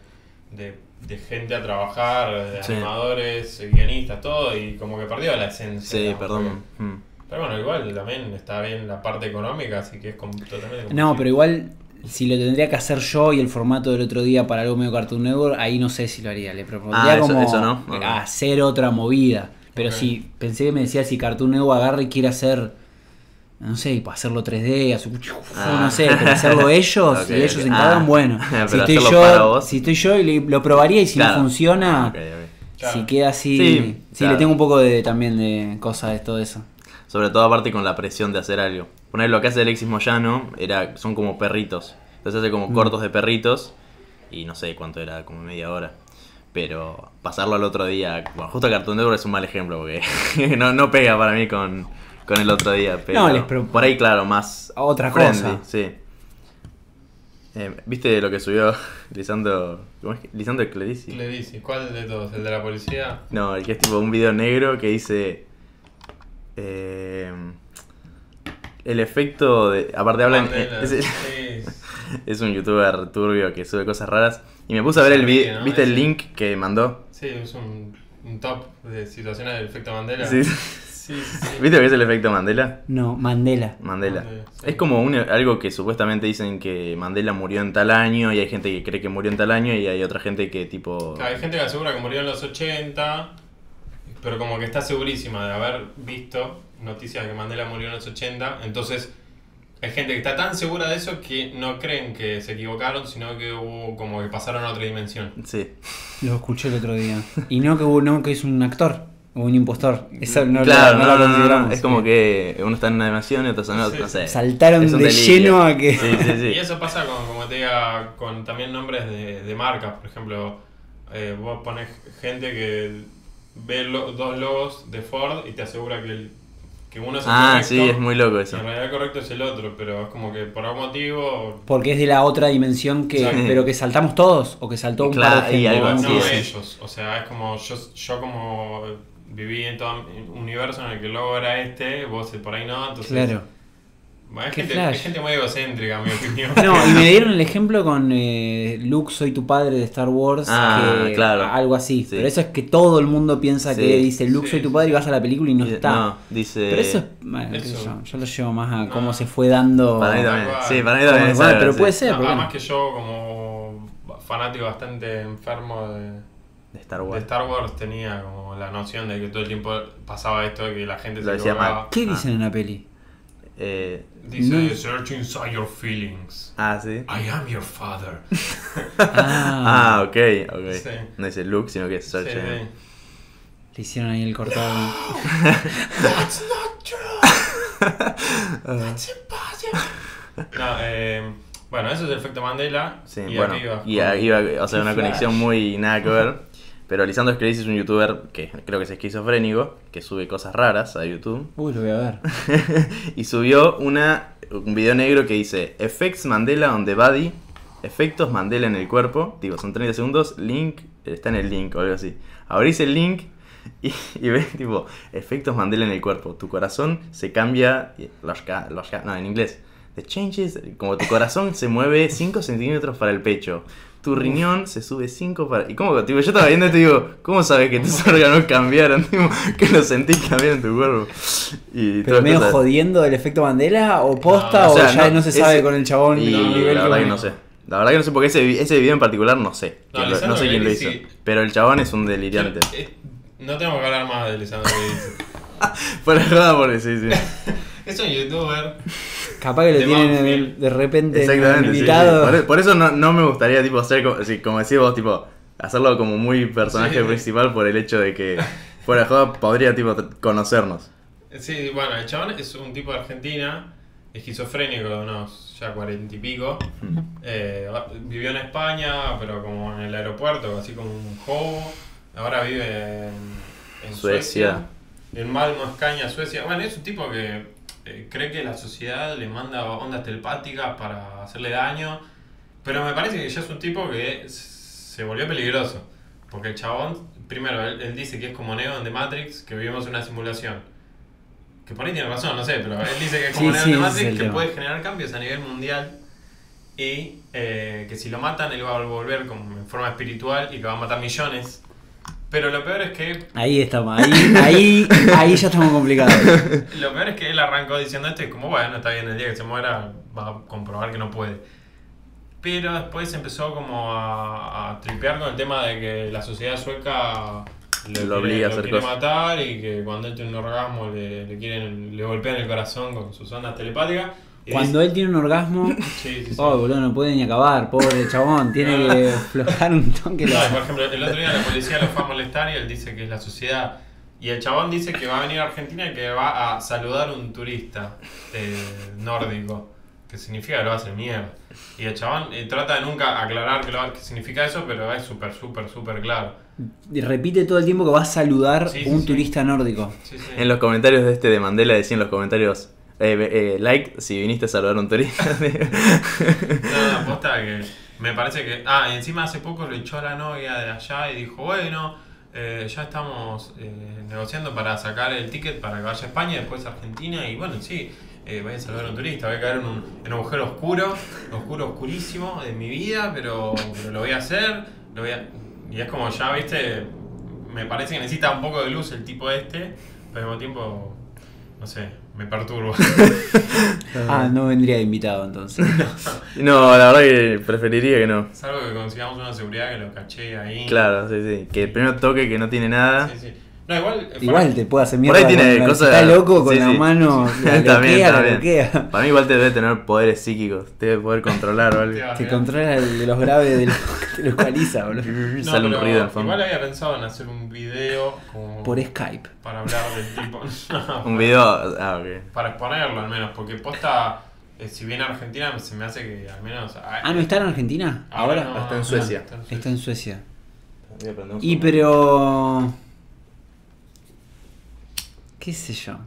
de de gente a trabajar, de Sí. animadores, guionistas, todo, y como que perdió la esencia. Sí, perdón. Mm. Pero bueno, igual también está bien la parte económica, así que es totalmente No, pero igual, si lo tendría que hacer yo y el formato del otro día para algo medio Cartoon Network, ahí no sé si lo haría. Le propondría Ah, eso- como eso no. Ok. hacer otra movida. Pero Ok. si pensé que me decía si Cartoon Network agarra y quiere hacer, no sé, y para hacerlo 3D, hacer- Ah. no sé, pero hacerlo ellos y ellos ok. se encargan, Ah. bueno. Pero si, estoy yo, vos. si estoy yo, y lo probaría y si Claro. no funciona. Claro. si queda así, Sí, sí, claro. le tengo un poco de también de cosas de todo eso. Sobre todo aparte con la presión de hacer algo. Poner lo que hace Alexis Moyano era, son como perritos. Entonces hace como Mm. cortos de perritos. Y no sé cuánto era, como media hora. Pero pasarlo al otro día. Bueno, justo Cartoon Network es un mal ejemplo porque no, no pega para mí con, con el otro día. Pero No, les por ahí, claro, más. Otra friendly, cosa. Sí. Eh, ¿Viste lo que subió Lisandro. ¿Cómo es que? Lisandro Clerici? Clerici, ¿cuál de todos? ¿El de la policía? No, el que es tipo un video negro que dice. eh, el efecto de. Aparte hablan. Mandela, Es, sí. es un youtuber turbio que sube cosas raras. Y me puse a ver el video. ¿Viste el link que mandó? Sí, es un, un top de situaciones del efecto Mandela. Sí. Sí, sí. sí. ¿Viste lo que es el efecto Mandela? No, Mandela. Mandela. Mandela, sí. Es como un- algo que supuestamente dicen que Mandela murió en tal año y hay gente que cree que murió en tal año y hay otra gente que tipo... Claro, Hay gente que asegura que murió en los 80, pero como que está segurísima de haber visto noticias de que Mandela murió en los 80. Entonces, hay gente que está tan segura de eso que no creen que se equivocaron, sino que hubo como que pasaron a otra dimensión. Sí. Lo escuché el otro día. Y no que, hubo- no que es un actor un impostor. Eso no, claro, lo, no, no lo no, no, no, consideramos. Es como que uno está en una dimensión y otro está en otra, Sí. no sé. Saltaron de delirio. lleno a que. Sí, sí, sí. Y eso pasa con, como te diga, con también nombres de, de marcas. Por ejemplo, eh, vos pones gente que ve lo- dos logos de Ford y te asegura que, el- que uno es el Ah, correcto. sí, es muy loco eso. en realidad el correcto es el otro, pero es como que por algún motivo. Porque es de la otra dimensión que. Pero que saltamos todos. O que saltó un Claro, par de y gente. algo ¿no? así no es. ellos. O sea, es como yo, yo como viví en todo un universo en el que era este, vos por ahí no, entonces. Claro. Bueno, es, Qué gente, flash. es gente muy egocéntrica, en mi opinión. No, y me dieron el ejemplo con eh, Luke, soy tu padre de Star Wars. Ah, que- claro. Algo así. Sí. Pero eso es que todo el mundo piensa Sí. que dice Luke, Sí, soy tu sí, padre y vas a la película y no Dice- está. No, dice... Pero eso es. bueno, Eso. yo, yo lo llevo más a No. cómo se fue dando. Para mí también. Sí, para mí también. bueno, pero puede ser. No, ¿por qué no? además que yo como fanático bastante enfermo de, De Star de Wars. Star Wars tenía como la noción de que todo el tiempo pasaba esto de que la gente Lo se decía mal. ¿Qué dicen en la peli? Eh, Dice, No. search inside your feelings. ah, sí. I am your father. Ah, ok, ok. Sí. No dice Luke, sino que es Search. Sí, sí. Le hicieron ahí el cortado. That's not true. That's impossible. No, eh, bueno, eso es el efecto Mandela. Sí, y bueno. aquí iba y o sea, Qué una flash. conexión muy nada que ver. Pero Lisandro Scalisi es un youtuber que creo que es esquizofrénico, que sube cosas raras a YouTube. Uy, lo voy a ver. y subió una, un video negro que dice Effects Mandela on the body, efectos Mandela en el cuerpo. Digo, son 30 segundos, link, está en el link o algo así. Abrís el link y, y ves tipo, efectos Mandela en el cuerpo. Tu corazón se cambia, los, los no, en inglés. The changes, como tu corazón se mueve 5 centímetros para el pecho. Tu riñón se sube 5 para... Y como, tipo, yo estaba viendo y te digo, ¿cómo sabes que tus órganos cambiaron? Tipo, que lo sentís cambiar en tu cuerpo. Y ¿Pero medio cosas- jodiendo el efecto Mandela o posta No, o, o sea, ya no, no, se ese- sabe con el chabón? Y el no, nivel la que verdad que no sé. La verdad que no sé, porque ese, ese video en particular no sé. No, lo- sé quién lo hizo. Pero el chabón es un delirante. Eh, no tenemos que hablar más de Lisandro Scalisi. Fuera de joda, porque sí, sí. Es un youtuber. Capaz que lo tienen de, de repente Exactamente, sí, sí. invitado. Por, e, por eso no, no me gustaría, tipo, hacer, como, sí, como decís vos, tipo, hacerlo como muy personaje Sí. principal por el hecho de que fuera de joda podría, tipo, conocernos. Sí, bueno, el chabón es un tipo de Argentina, esquizofrénico de unos ya cuarenta y pico. Eh, vivió en España, pero como en el aeropuerto, así como un hobo. Ahora vive en, en Suecia. Suecia. En Malmo, Escaña, Suecia. Bueno, es un tipo que eh, cree que la sociedad le manda ondas telepáticas para hacerle daño. Pero me parece que ya es un tipo que se volvió peligroso. Porque el chabón, primero, él, él dice que es como Neo en The Matrix, que vivimos una simulación. Que por ahí tiene razón, no sé, pero él dice que es como Sí, Neo sí, en The Matrix, que puede generar cambios a nivel mundial. y eh, que si lo matan él va a volver como en forma espiritual y que va a matar millones. Pero lo peor es que Ahí estamos, ahí, ahí, ahí ya estamos complicados. lo peor es que él arrancó diciendo esto y como bueno, está bien, el día que se muera va a comprobar que no puede. Pero después empezó como a, a tripear con el tema de que la sociedad sueca le Lo quiere- obliga a lo hacer quiere cosas. matar y que cuando él tiene un orgasmo le, le quieren le golpean el corazón con sus ondas telepáticas. Cuando él tiene un orgasmo, dice- sí, sí, sí. oh, boludo, no puede ni acabar, pobre chabón, tiene que aflojar un toque. No, la- por ejemplo, el otro día la policía lo fue a molestar y él dice que es la sociedad. Y el chabón dice que va a venir a Argentina y que va a saludar a un turista eh, nórdico. Que significa que lo hace mierda. Y el chabón eh, trata de nunca aclarar que, lo, que significa eso, pero es súper, súper, súper claro. Y repite todo el tiempo que va a saludar Sí, a sí, un sí. turista nórdico. Sí, sí. En los comentarios de este de Mandela decían en los comentarios, eh, eh, like si viniste a saludar a un turista. No, no, que me parece que. Ah, y encima hace poco lo echó a la novia de allá y dijo, bueno, eh, ya estamos eh, negociando para sacar el ticket para que vaya a España y después a Argentina. Y bueno, sí, eh, voy a saludar a un turista, voy a caer en un, en un agujero oscuro, oscuro, oscurísimo de mi vida, pero, pero lo voy a hacer. Lo voy a... Y es como ya, viste, me parece que necesita un poco de luz el tipo este, pero al mismo tiempo, no sé, me perturba. Ah, no vendría de invitado entonces. no, la verdad que preferiría que no. Salvo que consigamos una seguridad que lo caché ahí. Claro, sí, sí. Que el primero toque que no tiene nada. Sí, sí. No, igual. eh, Igual te puede hacer Por mierda. ahí tiene cosas. Está loco con sí, la sí. mano. La También, bloquea, la también. bloquea. Para mí igual te debe tener poderes psíquicos. Te debe poder controlar o algo. Te controla el de los graves, de los, te los ecualiza, boludo. No, Sale un ruido al fondo. Igual había pensado en hacer un video como Por Skype. para hablar del tipo. No, Un video. Ah, ok. Para exponerlo al menos, porque posta, eh, si viene a Argentina, se me hace que al menos. Ah, ¿no está en Argentina? Ahora. no, Está en no, Suecia. está en Está en Suecia. Y pero. ¿Qué sé yo?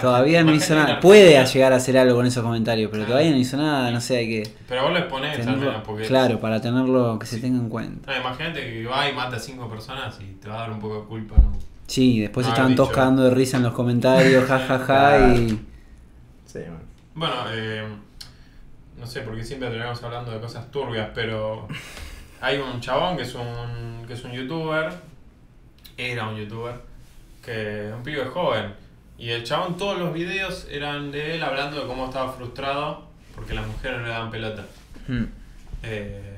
Todavía no hizo nada. Puede llegar a hacer algo con esos comentarios, pero todavía no hizo nada. No sé, hay que. Pero vos lo exponés al menos, tenerlo- porque. Claro, para tenerlo que se tenga en cuenta. No, imagínate que va y mata a cinco personas y te va a dar un poco de culpa, ¿no? Sí, después Ah, estaban todos cagando de risa en los comentarios, jajaja, Claro. y. Sí, man. Bueno, eh, no sé, porque siempre terminamos hablando de cosas turbias, pero hay un chabón que es un, que es un youtuber, era un youtuber, que es un pibe joven. Y el chabón, todos los videos eran de él hablando de cómo estaba frustrado porque las mujeres no le daban pelota. Hmm. Eh,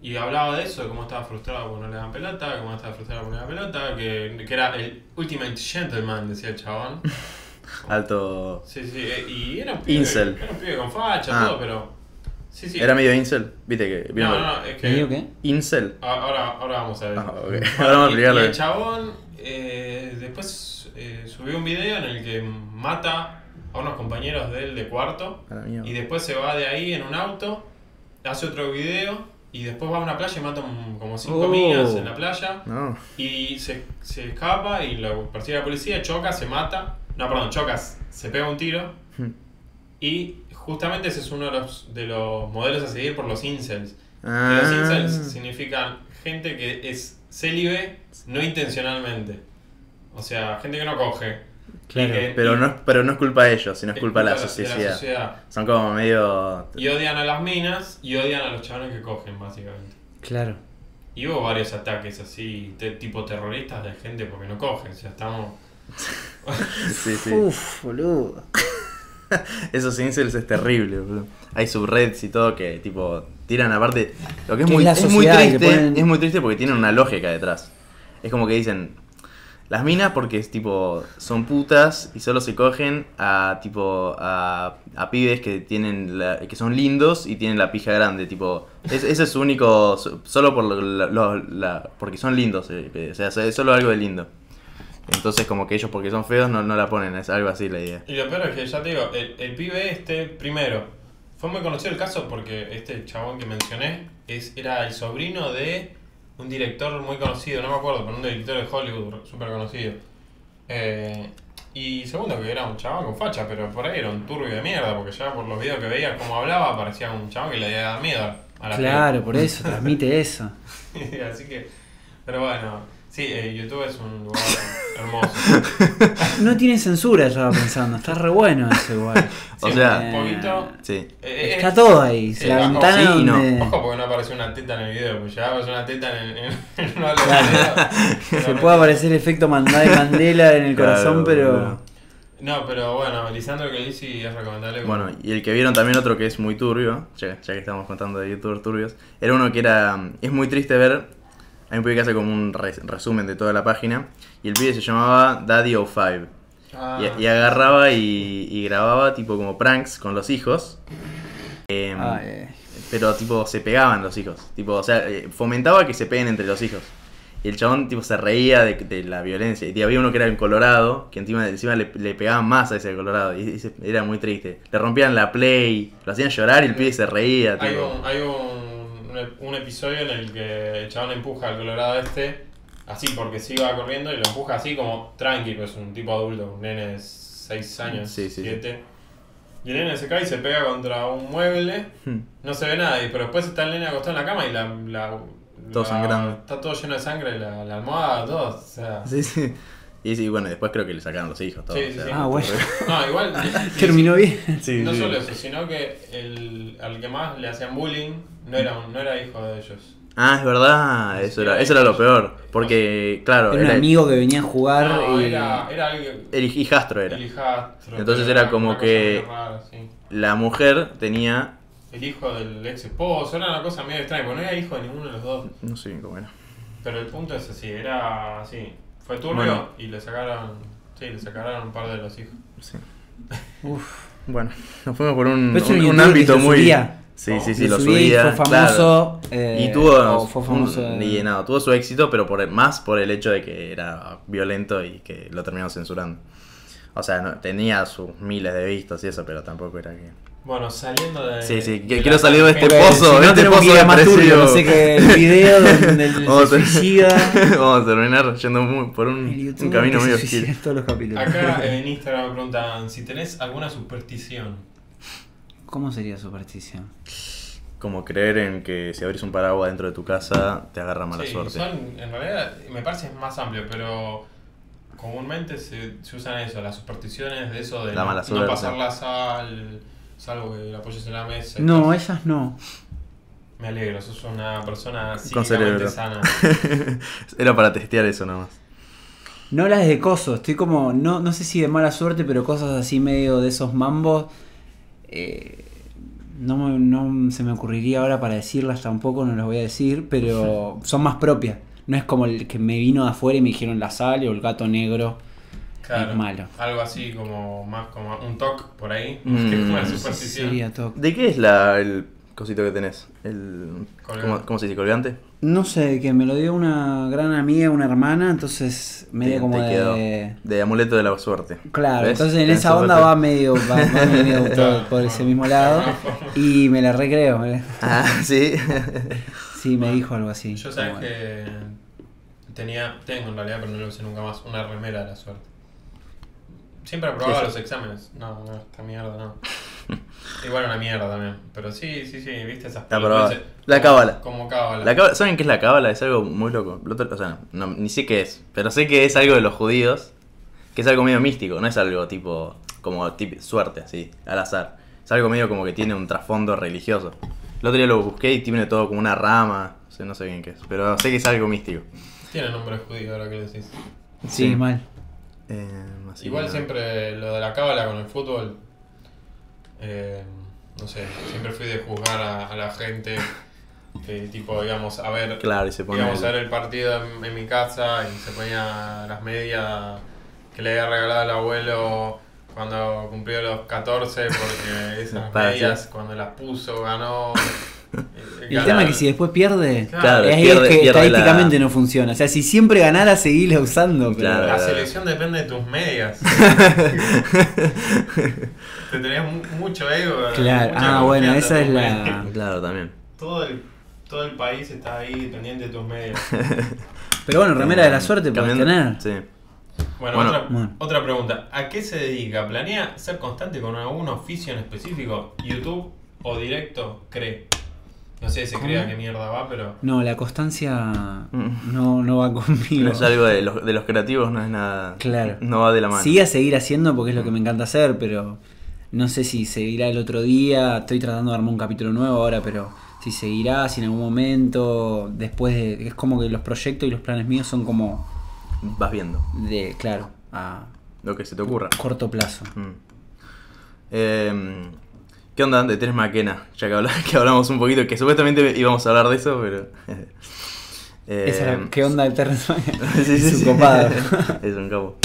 y hablaba de eso, de cómo estaba frustrado porque no le daban pelota, cómo estaba frustrado porque no le daban pelota, que, que era el ultimate gentleman, decía el chabón. Alto. Sí, sí, eh, y era un pibe, Incel. era un pibe con facha, Ah. todo, pero... Sí, sí. Era medio incel. Viste que. ¿vieron No, lo- no, es ¿Te digo que... qué? Incel. Ahora, ahora vamos a ver. Ah. Ahora vamos a Y- explicarlo. Y el chabón eh, después eh, subió un video en el que mata a unos compañeros de él de cuarto y después se va de ahí en un auto, hace otro video y después va a una playa y mata como cinco Oh. minas en la playa No. y se, se escapa y lo persigue la policía, choca, se mata. No, perdón, chocas, se pega un tiro Hmm. y justamente ese es uno de los, de los modelos a seguir por los incels. Ah. Los incels significan gente que es célibe no intencionalmente. O sea, gente que no coge. Claro, que- Pero y- no, es- pero no es culpa de ellos, sino es culpa de la de sociedad. sociedad. Son como medio. Y odian a las minas y odian a los chavales que cogen, básicamente. Claro. Y hubo varios ataques así, de tipo terroristas de gente porque no cogen. O sea, estamos. Sí, sí. Uf, boludo. Esos incels es terrible, boludo. Hay subreddits y todo que, tipo, tiran aparte. Lo que es Que muy, es triste. ponen- Es muy triste porque tienen una lógica detrás. Es como que dicen. Las minas porque es tipo. son putas y solo se cogen a tipo. a, a pibes que tienen la- que son lindos y tienen la pija grande. Tipo. es- ese es su único. so- solo por lo- lo- la- porque son lindos. eh, o sea, es solo algo de lindo. Entonces como que ellos porque son feos no, no la ponen, es algo así la idea. Y lo peor es que ya te digo, el, el pibe este, primero, fue muy conocido el caso porque este chabón que mencioné es, era el sobrino de un director muy conocido, no me acuerdo, pero un director de Hollywood súper conocido. Eh, y segundo, que era un chabón con facha, pero por ahí era un turbio de mierda, porque ya por los videos que veía cómo hablaba, parecía un chabón que le había dado miedo a la Claro, por eso, transmite eso. Así que, pero bueno, Sí, eh, YouTube es un lugar hermoso. No tiene censura, estaba pensando. Está re bueno eso igual. O Sí, sea- un poquito. Sí. eh, Está es- todo ahí. sí, la ojo, ventana sí y no. donde Ojo porque no apareció una teta en el video, pues llegaba a aparecer una teta en, en, en uno de los Claro. videos. se puede aparecer efecto Mandela Mandela en el Claro, corazón, pero. boludo. No, pero bueno, Lisandro Kelisi es recomendable. Bueno, y el que vieron también otro que es muy turbio, ya, ya que estamos contando de youtubers turbios, era uno que era. Es muy triste ver. Hay un pibe que hace como un res- resumen de toda la página. Y el pibe se llamaba Daddy05. Ah, Y, y agarraba y, y grababa tipo como pranks con los hijos. Em, Ah, eh. pero tipo se pegaban los hijos. Tipo, o sea, eh, fomentaba que se peguen entre los hijos. Y el chabón tipo se reía de, de la violencia. Y había uno que era en Colorado, que encima, encima le, le pegaban más a ese Colorado. Y, y se- era muy triste. Le rompían la play, lo hacían llorar y el pibe se reía. hay tipo. un, hay un, un, ep- un episodio en el que el chabón empuja al Colorado este, así porque se iba corriendo y lo empuja así como tranqui, pues un tipo adulto, un nene de 6 años, Sí, sí, 7. Y el nene se cae y se pega contra un mueble, Hmm. no se ve nada, y- pero después está el nene acostado en la cama y la... la Todo la- sangrando. Está todo lleno de sangre, la, la almohada, todo. O sea, Sí, sí. Y sí, bueno, después creo que le sacaron los hijos. Todo, Sí, o sí, sea, sí. Ah, bueno. No, igual. Terminó bien. Sí, no sí. solo eso, sino que el, al que más le hacían bullying no era, un- no era hijo de ellos. Ah, es verdad, eso era, eso era lo peor. Porque, claro, Era un era amigo que venía a jugar No, y. era, era alguien. el hijastro era. El hijastro. Entonces era como que- rara, sí. La mujer tenía. El hijo del ex esposo, era una cosa medio extraña, porque no era hijo de ninguno de los dos. No sé cómo era. Pero el punto es así, era así. Fue turbio Bueno. y le sacaron. Sí, le sacaron un par de los hijos. Sí. Uf. Bueno, nos fuimos por un, un, un ámbito muy. subía. Sí, Oh. sí, sí, Lo lo subí, subía. fue claro. famoso. eh, Y tuvo, fue un- y nada, tuvo su éxito, pero por más por el hecho de que era violento y que lo terminaron censurando. O sea, no- tenía sus miles de vistas y eso, pero tampoco era que. Bueno, saliendo de. Sí, sí, que de quiero salir de este pozo, si no este que pozo a más turbio, no sé qué, el video Vamos a- suicida. Vamos a terminar yendo muy- por un, El un camino que muy se oscuro. suicida en todos los capítulos. Acá en Instagram me preguntan si tenés alguna superstición. ¿Cómo sería superstición? Como creer en que si abrís un paraguas dentro de tu casa te agarra mala sí, suerte. son, en realidad me parece más amplio, pero comúnmente se, se usan eso, las supersticiones de eso de La no, mala no suerte. pasar la sal, salvo que la apoyes en la mesa. No, todo. esas no. Me alegro, sos una persona psíquicamente sana. Era para testear eso nomás. No las de coso, estoy como, no, no sé si de mala suerte, pero cosas así medio de esos mambos. Eh, no, me- no se me ocurriría ahora para decirlas tampoco, no las voy a decir, pero son más propias. No es como el que me vino de afuera y me dijeron la sal o el gato negro. Claro, Es malo. Algo así como más como un toque por ahí, Mm, que es una sí, superstición. ¿De qué es la, el cosito que tenés? El, Colgante. ¿cómo, cómo se dice? ¿Colgante? No sé, que me lo dio una gran amiga, una hermana, entonces medio Te- como te quedó. de... De amuleto de la suerte. Claro, ¿Ves? entonces en esa onda suerte. va medio, va, va medio todo Claro, por ese mismo lado. Y me la recreo. ¿eh? Ah, sí. Sí, me dijo algo así. Yo sabes que tenía, tengo en realidad, pero no lo usé nunca más, una remera de la suerte. Siempre aprobaba ¿Qué es los exámenes. No, no, esta mierda no. Igual una mierda también. Pero sí, sí, sí, viste esas pelotudeces? La cábala. Como cábala. La cábala- ¿Saben qué es la cábala? Es algo muy loco. Lo otro- o sea, no, ni sé qué es, pero sé que es algo de los judíos, que es algo medio místico, no es algo tipo, como tipo, suerte, así, al azar. Es algo medio como que tiene un trasfondo religioso. El otro día lo busqué y tiene todo como una rama, o sea, no sé bien qué es, pero sé que es algo místico. Tiene nombre judío ahora que lo decís. Sí, Sí. mal. Eh, Igual siempre lo de la cábala con el fútbol. Eh, no sé, siempre fui de juzgar a, a la gente. Que tipo, íbamos a ver. Claro, y se pone... Íbamos a el- ver el partido en, en mi casa y se ponía las medias que le había regalado el abuelo cuando cumplió los 14 porque esas medias cuando las puso ganó. el tema es que si después pierde, Claro, es ahí pierde- es que pierde la- estadísticamente no funciona. O sea, si siempre ganara, seguirla usando. Pero... Claro. La selección depende de tus medias. Te tenés mu- mucho ego. Claro, ah, bueno, esa es la- medias. Claro, también. Todo el, todo el país está ahí dependiente de tus medias. Pero bueno, remera de la suerte puedes Cambiando- tener. Sí. Bueno, Bueno. otra, Bueno. otra pregunta. ¿A qué se dedica? ¿Planea ser constante con algún oficio en específico? ¿YouTube o directo? ¿Cree? No sé si se ¿Cómo? crea qué mierda va, pero. No, la constancia Mm. no, no va conmigo. No es algo de los, de los creativos, no es nada. Claro. No va de la mano. Sí a seguir haciendo porque es lo que me encanta hacer, pero no sé si seguirá el otro día. Estoy tratando de armar un capítulo nuevo ahora, pero si seguirá, si en algún momento, después de... Es como que los proyectos y los planes míos son como Vas viendo de, claro, a lo que se te ocurra. corto plazo. Mm. Eh, ¿Qué onda de Tres Maquena? Ya que, habla- que hablamos un poquito, que supuestamente íbamos a hablar de eso, pero. eh, Esa era- ¿Qué onda de Terrence Mann? Sí, sí, Es un sí. copado. es un capo.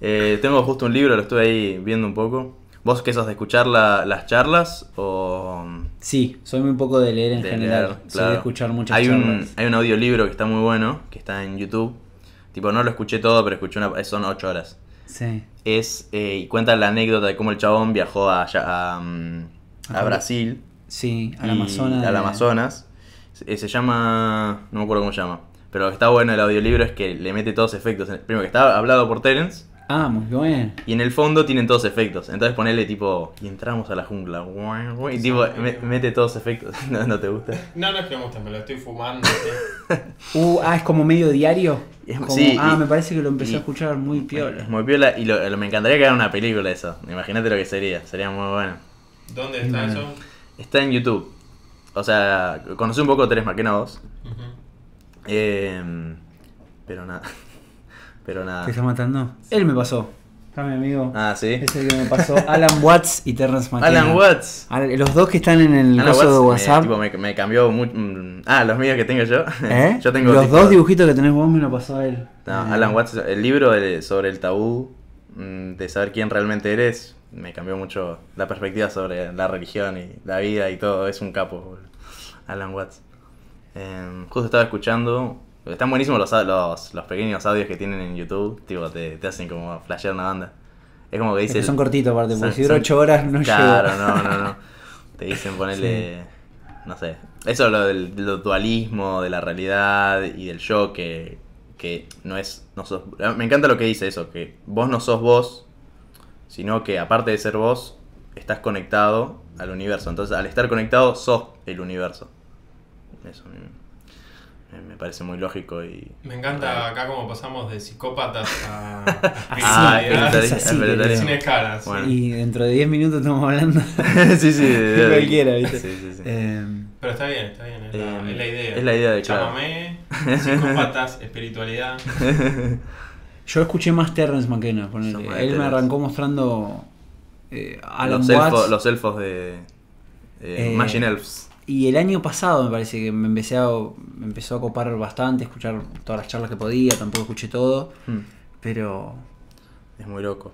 Eh, tengo justo un libro, lo estuve ahí viendo un poco. ¿Vos qué sos de escuchar la- las charlas o Sí, soy muy poco de leer en de general. leer? Soy Claro. de escuchar muchas hay un, charlas. hay un audiolibro que está muy bueno, que está en YouTube. Tipo, no lo escuché todo, pero escuché una... Son ocho horas. Sí. Es, eh, y cuenta la anécdota de cómo el chabón viajó a, a, mm, a. Brasil. Sí, al Amazonas. Al de- Amazonas. Se, se llama. No me acuerdo cómo se llama. Pero lo que está bueno del audiolibro es que le mete todos efectos. Primero que está hablado por Terence. Ah, muy bien. Y en el fondo tienen todos efectos. Entonces ponele tipo. Y entramos a la jungla. Y tipo, me- mete todos efectos. ¿No, no te gusta? No, no es que me gusta, me lo estoy fumando. ¿sí? Uh, ah, es como medio diario. Es- Como- sí, ah, y- me parece que lo empecé y- a escuchar muy piola. Es muy piola. Y lo- lo- me encantaría que hagan una película eso. Imagínate lo que sería. Sería muy bueno. ¿Dónde está eso? Está en YouTube. O sea, conocí un poco Terence McKenna vos. Ujú. Eh, pero nada. Pero nada. ¿Te está matando? Él me pasó. Acá mi amigo. Ah, sí. Es el que me pasó. Alan Watts y Terrence McKenna. Alan Watts. Ah, Los dos que están en el Alan coso de WhatsApp. Me, tipo, me, me cambió mucho. mm, Ah, los míos que tengo yo. ¿Eh? yo tengo Los tipo- dos dibujitos que tenés vos me lo pasó él. No, Eh, Alan Watts, el libro sobre el tabú mm, de saber quién realmente eres, me cambió mucho la perspectiva sobre la religión y la vida y todo. Es un capo. Alan Watts. Eh, justo estaba escuchando. Están buenísimos los, los, los pequeños audios que tienen en YouTube. Tipo, te, te hacen como flashear una banda. Es como que es dice. que son cortitos aparte, porque si dura son- 8 horas no Claro, llego. no, no, no. Te dicen ponerle. No sé. Eso lo del lo dualismo de la realidad y del yo que, que no es. No sos, me encanta lo que dice eso, que vos no sos vos, sino que aparte de ser vos, estás conectado al universo. Entonces, al estar conectado, sos el universo. Eso me, parece muy lógico y. Me encanta acá como pasamos de psicópatas a Ah, espiritualidad. es así, espiritualidad. sin escalas. sí. Bueno. Y dentro de 10 minutos estamos hablando. sí, sí. de- Cualquiera, ¿viste? Sí, sí, sí. Eh, Pero está bien, está bien, es, la, Eh, es la idea. es la idea de- claro. Chamamé, psicópatas, espiritualidad. Yo escuché más Terrence McKenna. ponele. Él me arrancó mostrando eh, Alan los, Watts. elfos, los elfos de. eh, Eh, Machine Elves. Y el año pasado me parece que me empecé a, me empezó a copar bastante, escuchar todas las charlas que podía, tampoco escuché todo, Hmm, pero Es muy loco.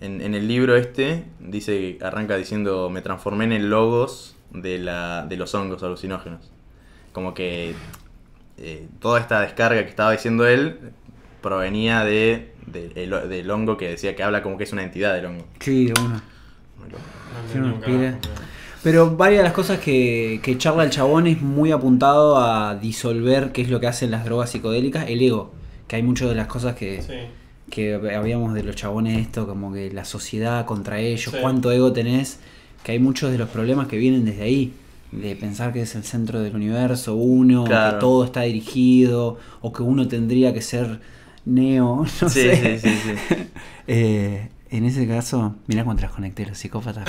En, en el libro este dice arranca diciendo me transformé en el logos de, la, de los hongos alucinógenos. Como que eh, toda esta descarga que estaba diciendo él provenía de, de- el- del hongo que decía que habla como que es una entidad del hongo. sí, de una. Sí, pero- Pero varias de las cosas que, que charla el chabón es muy apuntado a disolver qué es lo que hacen las drogas psicodélicas, el ego, que hay muchas de las cosas que, Sí. que habíamos de los chabones esto, como que la sociedad contra ellos, Sí. cuánto ego tenés, que hay muchos de los problemas que vienen desde ahí, de pensar que es el centro del universo uno, Claro. que todo está dirigido, o que uno tendría que ser neo, no Sí, sé. sí, sí, sí. Eh, en ese caso, mirá cuánto las conecté, los psicópatas.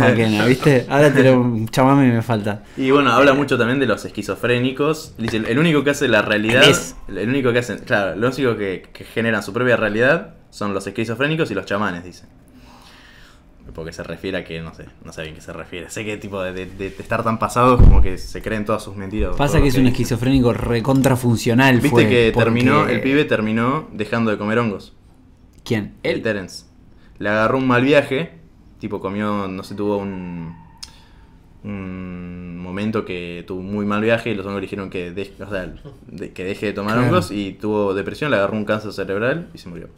McKenna, ¿viste? Ahora te lo chamame me falta. Y bueno, habla mucho también de los esquizofrénicos. Dice, el único que hace la realidad, Es. el único que hacen, claro, los únicos que, que generan su propia realidad son los esquizofrénicos y los chamanes, dice. Porque se refiere a que, no sé, no sé bien qué se refiere. Sé que tipo de, de- de estar tan pasados como que se creen todas sus mentiras. Pasa que es un dice. esquizofrénico recontrafuncional. Viste fue, que porque- terminó, el pibe terminó dejando de comer hongos. ¿Quién? El. Terence. Le agarró un mal viaje, tipo comió, no sé, tuvo un, un momento que tuvo un muy mal viaje y los hongos le dijeron que, deje, o sea, de- que deje de tomar Claro. hongos y tuvo depresión, le agarró un cáncer cerebral y se murió.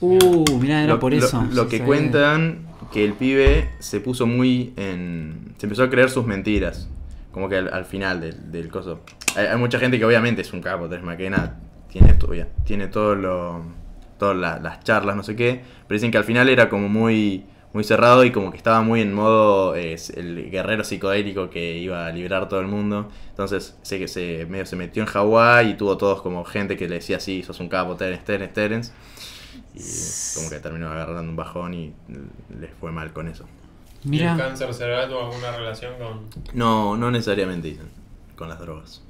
Uh, mirá, era lo, por eso. Lo, que sí. cuentan que el pibe se puso muy en... Se empezó a creer sus mentiras. Como que al, al final del, del coso. Hay, hay mucha gente que obviamente es un capo, Tres McKenna tiene, todo, tiene todo lo... Todas la- las charlas, no sé qué. Pero dicen que al final era como muy... muy cerrado y como que estaba muy en modo el guerrero psicodélico que iba a liberar todo el mundo. Entonces sé que se medio se metió en Hawái y tuvo todos como gente que le decía sí, sos un capo, Terence, Terence, Terence. Y como que terminó agarrando un bajón y les fue mal con eso. ¿Y el Mira, cáncer cerebral tuvo alguna relación con.? No, no necesariamente dicen, con las drogas.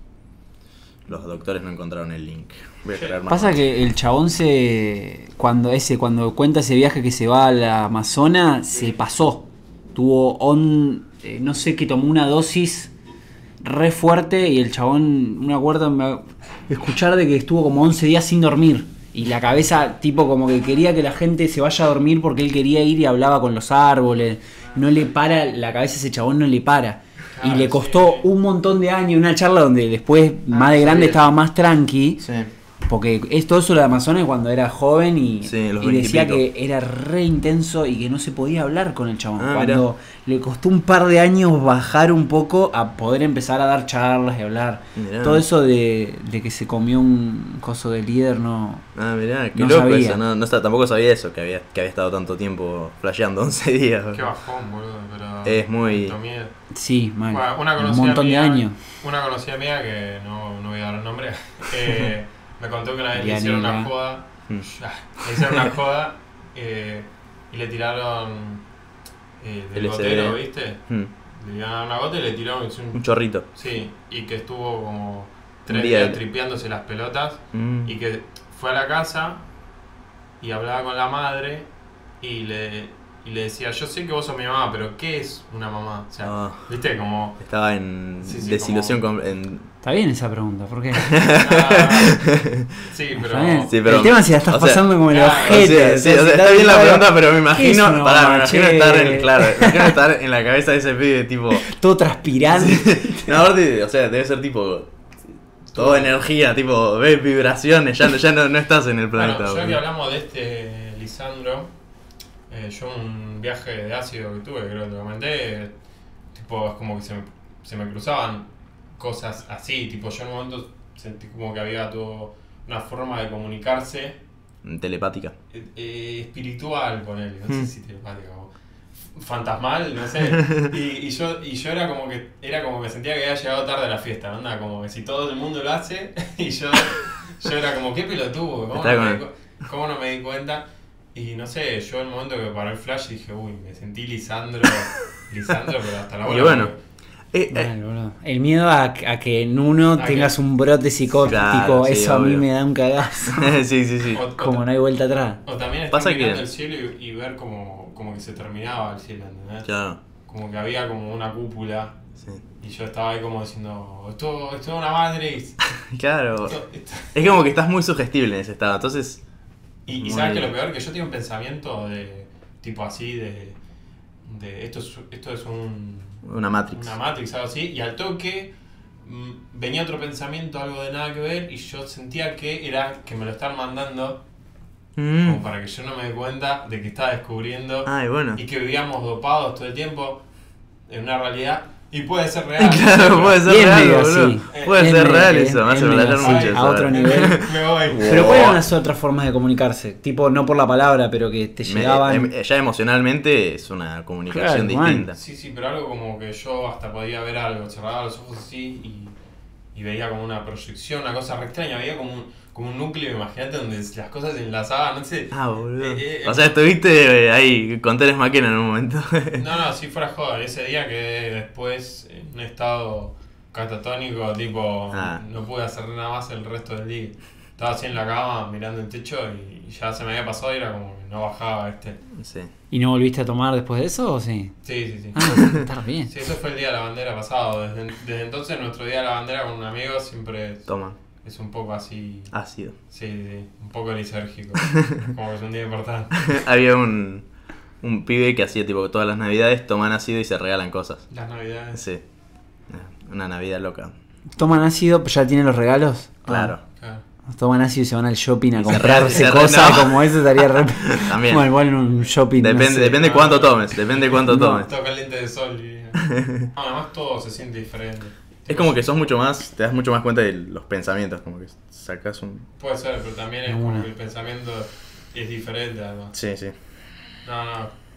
Los doctores no encontraron el link. Voy a traer más pasa mates. que el chabón se. Cuando ese, cuando cuenta ese viaje que se va a la Amazona, se pasó. Tuvo on. eh, no sé que tomó una dosis re fuerte y el chabón, una acuerdo me- escuchar de que estuvo como 11 días sin dormir. Y la cabeza, tipo, como que quería que la gente se vaya a dormir porque él quería ir y hablaba con los árboles. No le para, la cabeza a ese chabón no le para. y le costó sí. un montón de años, una charla donde después, más de grande, estaba más tranqui. Sí. Porque es todo eso lo de Amazonas cuando era joven y, Sí, los y decía que era re intenso y que no se podía hablar con el chabón. Ah, cuando le costó un par de años bajar un poco a poder empezar a dar charlas y hablar. Mirá. Todo eso de, de que se comió un coso de líder, no. Ah, mirá, qué No loco sabía. eso. No, no tampoco sabía eso, que había, que había estado tanto tiempo flasheando 11 días. Qué bajón, boludo. Pero Es muy-. Sí, mal. Bueno, una un montón mía, de años. Una conocida mía que no, no voy a dar el nombre. eh, me contó que una vez le hicieron una joda. Mm. Ah, le hicieron una joda eh, y le tiraron eh, del LSD. gotero, ¿viste? Hmm, Le iban una gota y le tiraron Un un, chorrito. Sí, y que estuvo como tres día días de- tripeándose las pelotas Mm. y que fue a la casa y hablaba con la madre y le, y le decía, yo sé que vos sos mi mamá, pero ¿qué es una mamá? O sea, Ah. viste, como... Estaba en Sí, sí, desilusión como- en- Está bien esa pregunta, ¿por qué? ah, sí, pero... Sí, pero- el tema es si la estás o sea, pasando como el O ojete. sea, sí, o sea, está bien la pregunta, pero me ¿Qué es imagino, pará, me imagino estar en, claro, me imagino estar en la cabeza de ese pibe tipo, Todo transpirando. no, aparte, o sea, debe ser tipo todo energía, tipo, ves vibraciones, ya, no- ya no, no estás en el Bueno, planeta. ya que hablamos de este Lisandro, eh, yo un viaje de ácido que tuve, creo que te comenté, tipo, es como que se me, se me cruzaban cosas así, tipo, yo en un momento sentí como que había todo una forma de comunicarse Telepática. eh, eh, espiritual con él, no Hmm. sé si telepática o fantasmal, no sé. Y, y yo, y yo era como que era como que sentía que había llegado tarde a la fiesta, ¿no? Onda, como que si todo el mundo lo hace, y yo, yo era como, qué pelotudo, ¿cómo no, me di, cu- cómo no me di cuenta? Y no sé, yo en el momento que paró el flash dije, uy, me sentí Lisandro, Lisandro, pero hasta la Y bola. bueno, porque- Eh, eh, Mal. El miedo a, a que en uno A tengas que- un brote psicótico, Claro, sí, eso a mí me da un cagazo. sí, sí, sí. o- Como no hay vuelta atrás. O también estar Pasa que- mirando el cielo y, y ver como, como que se terminaba el cielo, ¿entendés? Claro. Como que había como una cúpula Sí. y yo estaba ahí como diciendo, esto, esto es una Matrix. Claro. Esto- esto- Es como que estás muy sugestible en ese estado. Entonces, Y, sabes que lo peor, que yo tenía un pensamiento de tipo así de, de esto es, esto es un, una Matrix. una Matrix, algo así, y al toque mm, venía otro pensamiento, algo de nada que ver, y yo sentía que era que me lo estaban mandando Mm. como para que yo no me dé cuenta de que estaba descubriendo Ay, bueno. y que vivíamos dopados todo el tiempo en una realidad y puede ser real. Claro, puede ser real, así. Puede Es ser medio- real es- eso, me hace así, mucho a otro nivel. me voy. Pero Wow. ¿cuáles eran las otras formas de comunicarse? Tipo, no por la palabra, pero que te Me- llegaban. em- ya emocionalmente es una comunicación Claro, man. distinta. Sí, sí, pero algo como que yo hasta podía ver algo, cerraba los ojos así y, y veía como una proyección, una cosa re extraña, veía como un, como un núcleo, imagínate, donde las cosas se enlazaban, no sé. Ah, boludo. Eh, eh, o sea, estuviste eh, ahí con Teres Maquena en un momento. No, no, si fuera joda, ese día que después en un estado catatónico, tipo, Ah. no pude hacer nada más el resto del día. Estaba así en la cama mirando el techo y ya se me había pasado y era como que no bajaba, este. sí. ¿Y no volviste a tomar después de eso o sí? Sí, sí, sí. Ah, bien. Sí, eso fue el día de la bandera pasado. Desde, desde entonces nuestro día de la bandera con un amigo siempre es, Toma, es un poco así, ácido. sí, sí, un poco lisérgico. como que es un día importante. Había un, un pibe que hacía tipo que todas las navidades toman ácido y se regalan cosas. Las navidades. Sí. Una navidad loca. ¿Toman ácido? ¿Ya tienen los regalos? Claro. Claro. Ah, Toman ácido y se van al shopping a comprarse cosas no. como eso estaría re... También. Bueno, igual en un shopping. no Depende, sé. depende Ah. cuánto tomes, depende cuánto No. tomes. Toca el lente de sol y... No, además todo se siente diferente. Es como que sos mucho más, te das mucho más cuenta de los pensamientos, como que sacas un... Puede ser, pero también es como que el pensamiento es diferente además. Sí, sí. No, no.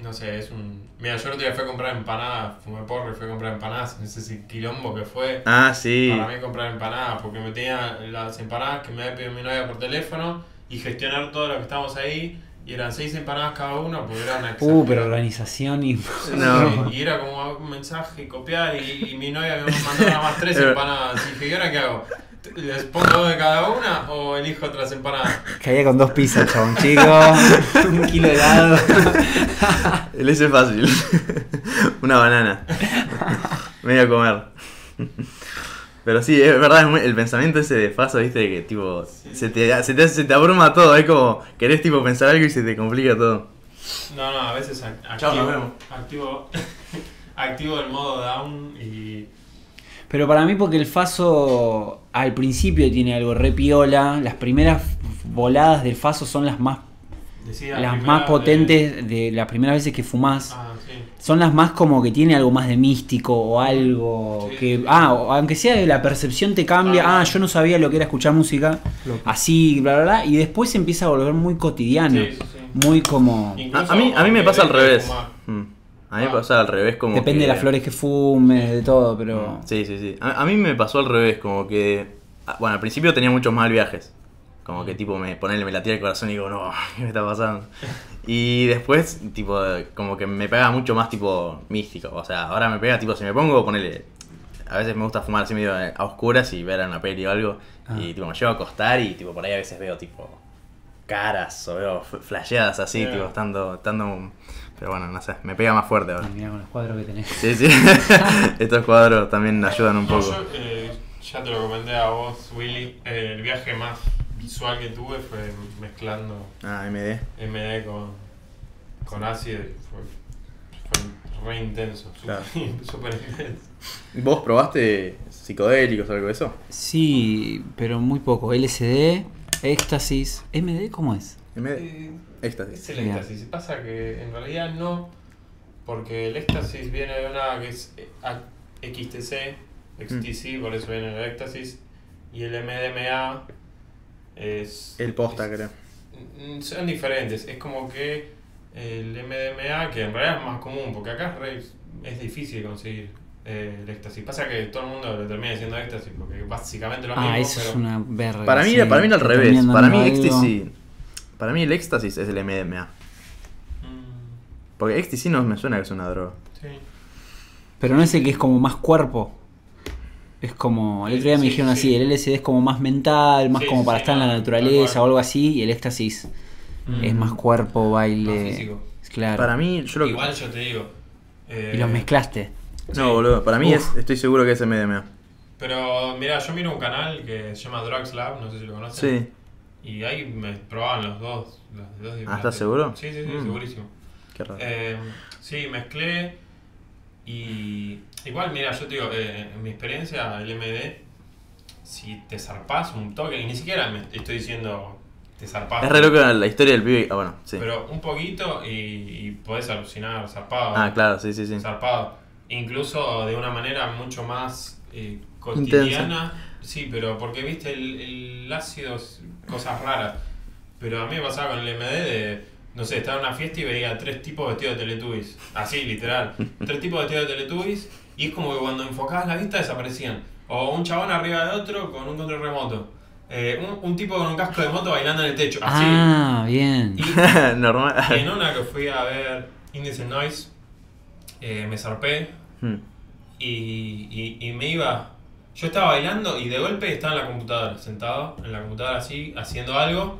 No sé, es un. Mira, yo el otro día fui a comprar empanadas, fumé porro y fui a comprar empanadas. No sé si quilombo que fue. Ah, sí. Para mí comprar empanadas, porque me tenía las empanadas que me había pedido mi novia por teléfono y gestionar todo lo que estábamos ahí. Y eran seis empanadas cada uno, porque era una Uh, pero organización y. No. Y era como un mensaje, copiar, y, y mi novia me mandó nada más tres empanadas. Y dije, ¿y ahora qué hago? ¿Les pongo dos de cada una o elijo otras empanadas? Caía con dos pizzas, chabón, chico. Un kilo de helado. El ese es fácil. Una banana. Me voy a comer. Pero sí, es verdad, es muy- el pensamiento ese de Faso, viste, que tipo, se, te, se, te, se te abruma todo, es como, querés tipo pensar algo y se te complica todo. No, no, a veces activo, activo, activo el modo down y Pero para mí, porque el Faso al principio tiene algo re piola. Las primeras voladas del Faso son las más, decía las primera más potentes de las primeras veces que fumás. Ah. Son las más como que tiene algo más de místico o algo Sí, que. Ah, aunque sea de la percepción te cambia. Ah. Ah, yo no sabía lo que era escuchar música. Así, bla, bla, bla. Y después se empieza a volver muy cotidiano. Sí, sí, sí. Muy como. A, mí, a mí me pasa al revés. Mm. A mí me Ah. pasa al revés como Depende que- de las flores que fumes, de todo, pero. Sí, sí, sí. A, a mí me pasó al revés, como que... Bueno, al principio tenía muchos mal viajes. Como que tipo me ponele, me latía el corazón y digo, no, ¿qué me está pasando? Y después, tipo, como que me pega mucho más tipo místico. O sea, ahora me pega tipo, si me pongo, ponele... A veces me gusta fumar así medio a oscuras y ver una peli o algo. Ah. Y tipo, me llevo a acostar y tipo, por ahí a veces veo tipo caras o veo flasheadas así, Yeah. tipo, estando, estando... Pero bueno, no sé, me pega más fuerte ahora. Ah, mirá con los cuadros que tenés. Sí, sí. Estos cuadros también ayudan un No, poco. yo, eh, ya te lo comenté a vos, Willy. eh, el viaje más visual que tuve fue mezclando Ah, MD. MD con, con ácido. Fue, fue re intenso, súper Claro. súper intenso. ¿Vos probaste psicodélicos o algo de eso? Sí, pero muy poco. LSD, éxtasis. ¿MD cómo es? MD. Eh, Éxtasis. Es el éxtasis. Pasa que en realidad no, porque el éxtasis viene de una que es eh, XTC, XTC, por eso viene el éxtasis, y el MDMA es... El posta, es- creo. Mm, Son diferentes, es como que el MDMA, que en realidad es más común, porque acá es, re- es difícil conseguir eh, el éxtasis. Pasa que todo el mundo le termina diciendo éxtasis, porque básicamente lo mismo, Ah, eso pero... es una verga. Para mí, sí, para mí era al revés. Para mí, éxtasis. Para mí, el éxtasis es el MDMA. Mm, Porque éxtasis no me suena que es una droga. sí. Pero no es el que es como más cuerpo. Es como. El otro día me Sí, dijeron así: sí. el LSD es como más mental, más Sí, como para sí, estar en la naturaleza o algo así. Y el éxtasis Mm. es más cuerpo, baile. Más físico. Claro. Para mí, yo lo que. Igual yo te digo. eh, Y los mezclaste. No, boludo. Para mí, Uf. es, estoy seguro que es MDMA. Pero mira, yo miro un canal que se llama Drugs Lab, no sé si lo conocen. Sí. Y ahí me probaban los dos. Los dos Ah, ¿estás seguro? Sí, sí, sí, Mm. segurísimo. Qué raro. Eh, sí, mezclé. Y igual, mira, yo te digo, eh, en mi experiencia, el MD, si te zarpás un toque, y ni siquiera me estoy diciendo te zarpás. es re loca la historia del pibe. Ah, bueno, sí. Pero un poquito y, y podés alucinar, zarpado. Ah, claro, sí, sí, sí. zarpado. Incluso de una manera mucho más eh, cotidiana. Sí, pero porque viste el, el ácido, cosas raras. Pero a mí me pasaba con el MD de, no sé, estaba en una fiesta y veía tres tipos vestidos de Teletubbies. Así, literal. tres tipos vestidos de Teletubbies y es como que cuando enfocabas la vista desaparecían. O un chabón arriba de otro con un control remoto. Eh, un, un tipo con un casco de moto bailando en el techo. Así. Ah, bien. Y Normal. y en una que fui a ver Indecent Noise, eh, me zarpé Hmm. y, y, y me iba. Yo estaba bailando y de golpe estaba en la computadora, sentado en la computadora así, haciendo algo.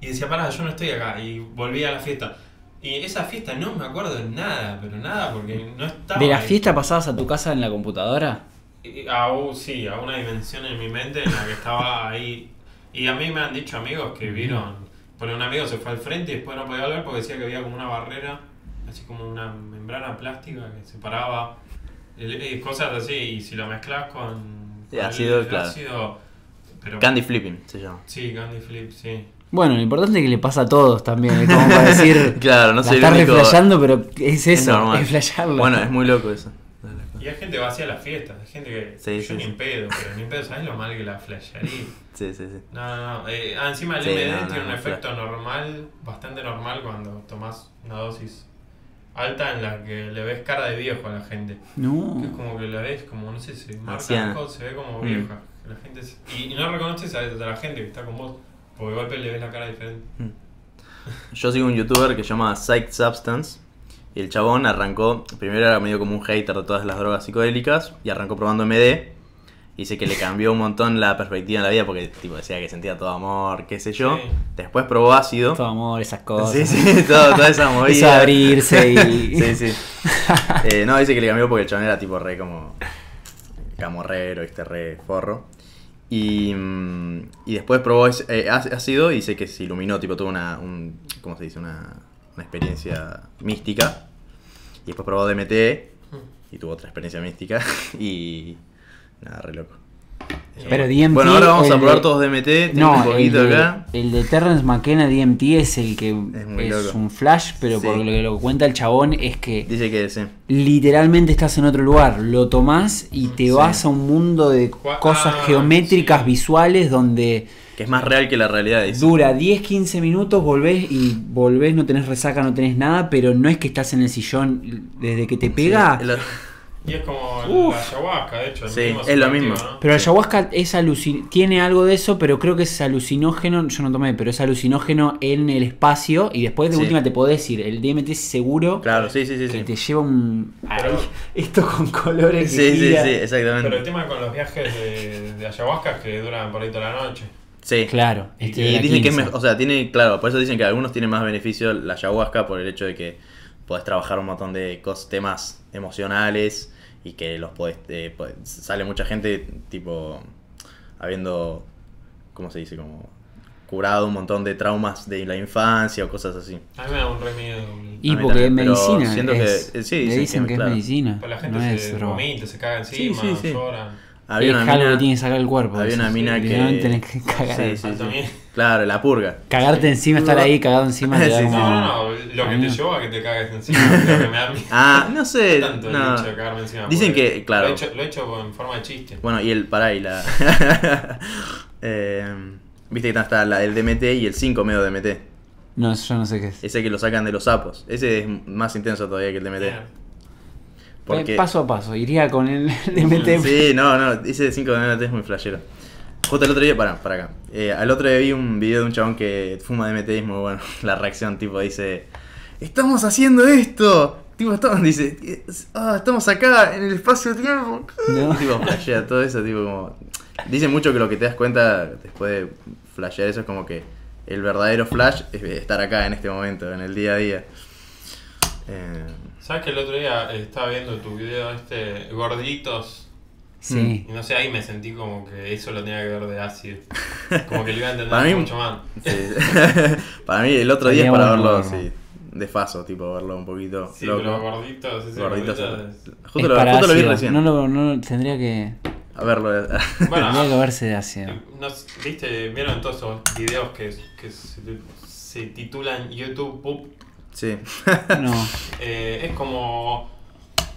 Y decía, pará, yo no estoy acá. Y volví a la fiesta. Y esa fiesta no me acuerdo de nada, pero nada, porque no estaba. ¿De la ahí. fiesta pasabas a tu casa en la computadora? Y- A, sí, a una dimensión en mi mente en la que estaba ahí. Y a mí me han dicho amigos que vieron. Porque un amigo se fue al frente y después no podía volver porque decía que había como una barrera, así como una membrana plástica que separaba el- eh, cosas así. Y si lo mezclas con. Sí, con ácido, el claro. ácido, pero, Candy flipping se llama. Sí, Candy Flip, sí. Bueno, lo importante es que le pasa a todos también. Es como para decir. Claro, no único- reflejando, pero es Es eso, normal. es flashearlo. Bueno, es muy loco eso. Y hay gente que va hacia las fiestas, hay gente que. Sí, yo sí, ni sí. en pedo, pero ni en pedo, ¿sabes lo mal que la flashearía? Sí, sí, sí. No, no, no. Eh, ah, encima el Sí, MD no, no, tiene un no, efecto normal, bastante normal cuando tomas una dosis alta en la que le ves cara de viejo a la gente. No. Que es como que la ves como, no sé, se marca se ve como Mm. vieja. La gente se- y, y no reconoces a, a la gente que está con vos, porque de golpe le ves la cara diferente. Yo sigo un youtuber que se llama Psych Substance. Y el chabón arrancó, primero era medio como un hater de todas las drogas psicodélicas. Y arrancó probando MD. Y dice que le cambió un montón la perspectiva en la vida porque tipo decía que sentía todo amor, qué sé yo. Sí. Después probó ácido. Todo amor, esas cosas. Sí, sí, todo- toda esa movida. Eso abrirse y. Sí, sí. Eh, no, dice que le cambió porque el chabón era tipo re como camorrero, este re forro. Y, mm, y después probó eh, ácido y dice que se iluminó, tipo tuvo una, un, ¿cómo se dice? Una, una experiencia mística. Y después probó DMT y tuvo otra experiencia mística. Y nada, re loco. Pero DMT. bueno, ahora vamos a probar de- todos DMT. Tengo No, un el de, acá. el de Terrence McKenna DMT es el que es, un flash, pero Sí. por lo que lo cuenta el chabón es que Dice que sí. literalmente estás en otro lugar, lo tomás y te Sí. vas a un mundo de Gua- cosas ah, geométricas, sí. visuales, donde Que es más real que la realidad. Dice. dura 10-15 minutos, volvés y volvés, no tenés resaca, no tenés nada, pero no es que estás en el sillón desde que te pega. Sí, el- Y es como Uf. la ayahuasca, de hecho. Sí, mismo es lo mismo. ¿no? Pero el Sí. ayahuasca es alucin tiene algo de eso, pero creo que es alucinógeno, yo no tomé, pero es alucinógeno en el espacio y después de Sí. última te podés ir. El DMT es seguro Claro, sí, sí, sí. que sí. te lleva un... Pero- Ay, esto con colores. que Sí, sí, gira. sí, exactamente. Pero el tema con los viajes de, de ayahuasca es que duran por ahí toda la noche. Sí. Claro. Y este Y la dicen que es 15. mejor, o sea, tiene, claro, por eso dicen que algunos tienen más beneficio la ayahuasca por el hecho de que podés trabajar un montón de cos- temas emocionales y que los podés, eh, podés- sale mucha gente tipo habiendo, ¿cómo se dice? Como curado un montón de traumas de la infancia o cosas así. A mí me da un re miedo. Y porque es también, pero medicina. siento es- que- eh, sí, le dicen que, que, claro. es medicina. Pues la gente no es se vomita, se caga encima, Sí, sí, sí. lloran. Había es una algo mina, que tiene que sacar el cuerpo. había una sí, mina que tenés que cagar. Sí, sí. Claro, la purga. Cagarte encima, estar ahí cagado encima. te da Sí, sí. como- No, no, no, lo que te no. llevó a que te cagues encima, es lo que me da miedo. Ah, no sé. tanto el no. hecho de cagarme encima. Dicen que, claro. Lo he, hecho, lo he hecho en forma de chiste. Bueno, y el, pará, y la... Eh, Viste que está la del DMT y el 5 medio DMT. No, yo no sé qué es. Ese que lo sacan de los sapos. Ese es más intenso todavía que el DMT. Bien. Porque... Eh, Paso a paso, iría con el DMT. Sí, no, no, ese 5 DMT es muy flashero. Justo el otro día, para, para acá. Eh, al otro día vi un video de un chabón que fuma DMT y es muy bueno. La reacción, tipo, dice: ¡Estamos haciendo esto! Tipo, estamos, dice: "Ah, Estamos acá en el espacio-tiempo. No. Tipo, flashea todo eso, tipo, como. Dice mucho que lo que te das cuenta después de flashear eso es como que el verdadero flash es estar acá en este momento, en el día a día. Eh, ¿Sabes que el otro día eh, estaba viendo tu video este gorditos? Sí. Y no sé, ahí me sentí como que eso lo tenía que ver de ácido. Como que lo iba a entender Para mí- mucho más. Sí. para mí el otro día es para verlo verlo. sí, de faso, tipo verlo un poquito Sí, loco. pero gorditos, ese Gorditos. gordito es- Justo, Es lo, para justo lo vi recién. No, lo- no lo- tendría que, A verlo. Bueno, tendría que verse de ácido. no sé, ¿Viste? ¿Vieron todos esos videos que, que se, se titulan YouTube Poop? Sí. No. Eh, es como.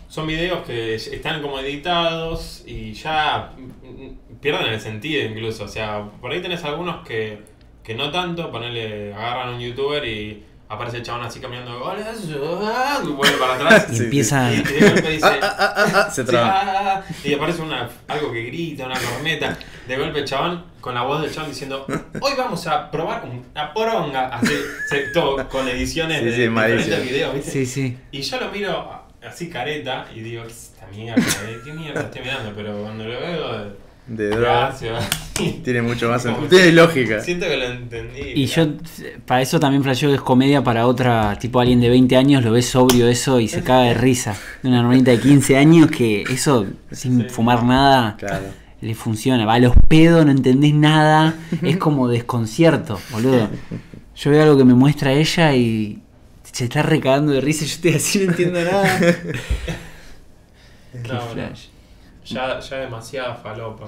Son videos que están como editados y ya pierden el sentido incluso. O sea, por ahí tenés algunos que, que no tanto, ponerle, agarran a un youtuber y aparece el chabón así caminando, "Hola, yo", y vuelve para atrás. Y Sí, empieza. Y de golpe dice, Ah, ah, ah, ah, se traba. ah, ah, y aparece una, algo que grita, una corneta. De golpe el chabón, con la voz del chabón diciendo, hoy vamos a probar una poronga. Así, se- todo, con ediciones Sí, de sí, diferentes malísimo. videos, ¿viste? Sí, sí. Y yo lo miro así careta y digo, ¿qué es esta mierda? eh? ¿Qué mierda estoy mirando? Pero cuando lo veo, De droga. gracias. Tiene mucho más. Tiene lógica. Siento que lo entendí. Y yo, para eso también flasheo que es comedia para otra, tipo alguien de 20 años, lo ves sobrio eso y se caga de risa. De una hermanita de 15 años que eso, sin Sí. fumar nada, Claro. le funciona. Va a los pedos, no entendés nada, es como desconcierto, boludo. Yo veo algo que me muestra ella y se está recagando de risa y yo estoy así, no entiendo nada. Qué flash. Ya, ya demasiada falopa.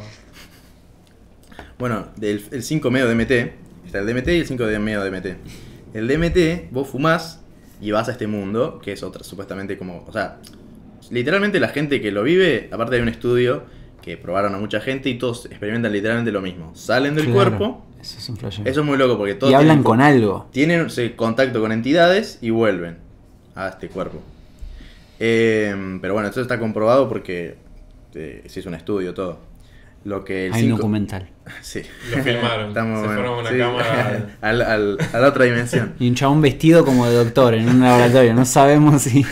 Bueno, del el 5 medio DMT. Está el DMT y el 5 de medio DMT. El DMT, vos fumás y vas a este mundo, que es otra, supuestamente como. O sea, literalmente la gente que lo vive, aparte hay un estudio que probaron a mucha gente y todos experimentan literalmente lo mismo. Salen del Claro, cuerpo. Eso es un. Eso es muy loco porque todos Y hablan tienen- con algo. tienen sí, contacto con entidades y vuelven a este cuerpo. Eh, pero bueno, esto está comprobado porque eh, se hizo un estudio, todo. Lo que el Hay un documental. Sí. Lo filmaron. Estamos Se bueno, fueron una sí. cámara. Al- al- a la otra dimensión. Y un chabón vestido como de doctor en un laboratorio. No sabemos si.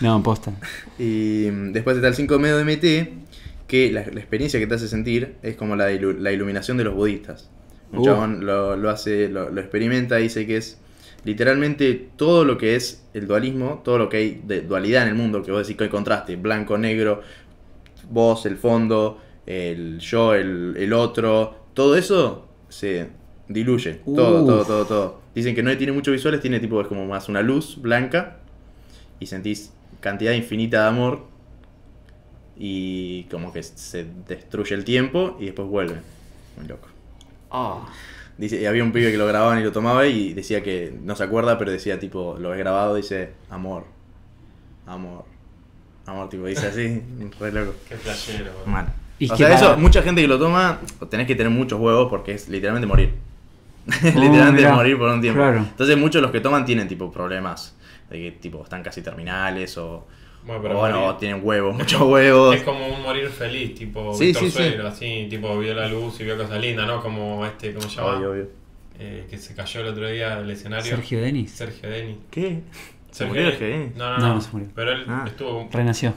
no, posta. Y después está el 5 de MT, que la, la experiencia que te hace sentir es como la, de ilu- la iluminación de los budistas. Un Uh. chabón lo, lo hace, lo, lo experimenta y dice que es literalmente todo lo que es el dualismo, todo lo que hay de dualidad en el mundo, que vos decís que hay contraste, blanco, negro, vos, el fondo, el yo, el, el otro, todo eso se diluye, todo, Uf. todo, todo, todo. Dicen que no tiene muchos visuales, tiene tipo es como más una luz blanca y sentís cantidad infinita de amor y como que se destruye el tiempo y después vuelve. Muy loco. Dice, y había un pibe que lo grababan y lo tomaba y decía que no se acuerda, pero decía tipo, lo he grabado, dice amor, amor, amor, tipo, dice así, re loco. Qué boludo. Mal. Y o que sea, para- eso, mucha gente que lo toma, tenés que tener muchos huevos porque es literalmente morir. Oh, literalmente mirá. morir por un tiempo. Claro. Entonces muchos de los que toman tienen tipo problemas, de que tipo están casi terminales o, Bueno, o bueno, morir- tienen huevos, muchos huevos. Es como un morir feliz, tipo Sí, Víctor sí, así, tipo vio la luz y vio cosas lindas, ¿no? Como este, ¿cómo se llama? Obvio, obvio. Eh, que se cayó el otro día del escenario. Sergio Denis. Sergio Denis. ¿Qué? ¿Se murió el. GD? No, no, No, no. no se murió. Pero él Ah. estuvo. Renació.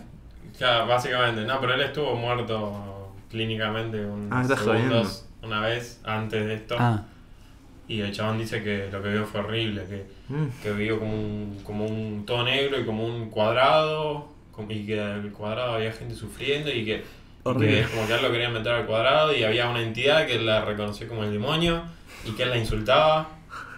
Claro, básicamente. No, pero él estuvo muerto clínicamente unos Ah, segundos una vez antes de esto. Ah, Y el chabón dice que lo que vio fue horrible, que, Mm. que vio como un, como un todo negro y como un cuadrado, y que el cuadrado había gente sufriendo y que, que es como que él lo querían meter al cuadrado y había una entidad que él la reconoció como el demonio y que él la insultaba